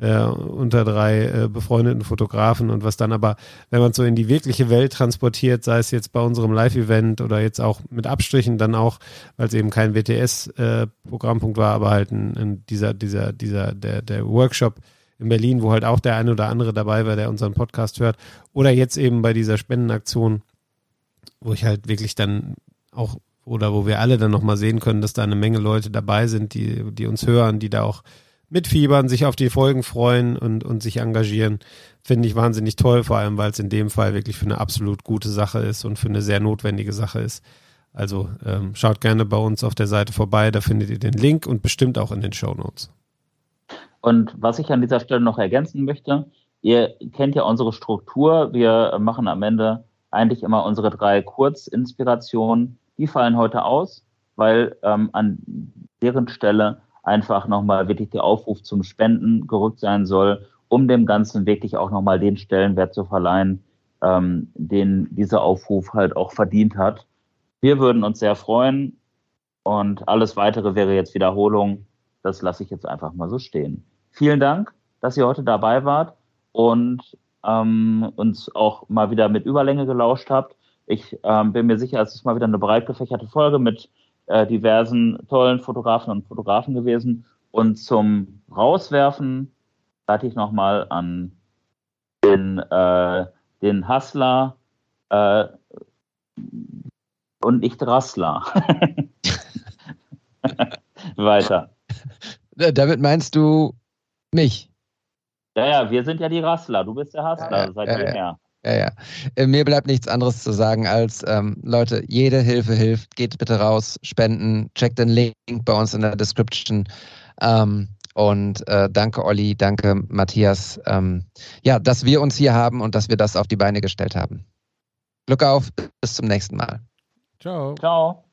äh, unter drei äh, befreundeten Fotografen und was dann aber, wenn man so in die wirkliche Welt transportiert, sei es jetzt bei unserem Live-Event oder jetzt auch mit Abstrichen dann auch, weil es eben kein WTS-Programmpunkt äh, war, aber halt ein, ein dieser, dieser, dieser, der, der Workshop in Berlin, wo halt auch der eine oder andere dabei war, der unseren Podcast hört. Oder jetzt eben bei dieser Spendenaktion, wo ich halt wirklich dann auch oder wo wir alle dann nochmal sehen können, dass da eine Menge Leute dabei sind, die, die uns hören, die da auch mitfiebern, sich auf die Folgen freuen und, und sich engagieren, finde ich wahnsinnig toll, vor allem weil es in dem Fall wirklich für eine absolut gute Sache ist und für eine sehr notwendige Sache ist. Also ähm, schaut gerne bei uns auf der Seite vorbei, da findet ihr den Link und bestimmt auch in den Show Notes. Und was ich an dieser Stelle noch ergänzen möchte, ihr kennt ja unsere Struktur. Wir machen am Ende eigentlich immer unsere drei Kurzinspirationen. Die fallen heute aus, weil ähm, an deren Stelle einfach nochmal wirklich der Aufruf zum Spenden gerückt sein soll, um dem Ganzen wirklich auch nochmal den Stellenwert zu verleihen, ähm, den dieser Aufruf halt auch verdient hat. Wir würden uns sehr freuen und alles weitere wäre jetzt Wiederholung. Das lasse ich jetzt einfach mal so stehen. Vielen Dank, dass ihr heute dabei wart und ähm, uns auch mal wieder mit Überlänge gelauscht habt. Ich ähm, bin mir sicher, es ist mal wieder eine breit gefächerte Folge mit äh, diversen tollen Fotografen und Fotografen gewesen. Und zum Rauswerfen leite ich nochmal an den, äh, den Hassler äh, und nicht Rassler. Weiter. Damit meinst du mich? Ja, ja, wir sind ja die Rassler. Du bist der Hassler ja, seit ja. Ja. Ja, ja. Äh, mir bleibt nichts anderes zu sagen als, ähm, Leute, jede Hilfe hilft. Geht bitte raus, spenden, checkt den Link bei uns in der Description. Ähm, und äh, danke, Olli, danke, Matthias. Ähm, ja, dass wir uns hier haben und dass wir das auf die Beine gestellt haben. Glück auf, bis zum nächsten Mal. Ciao. Ciao.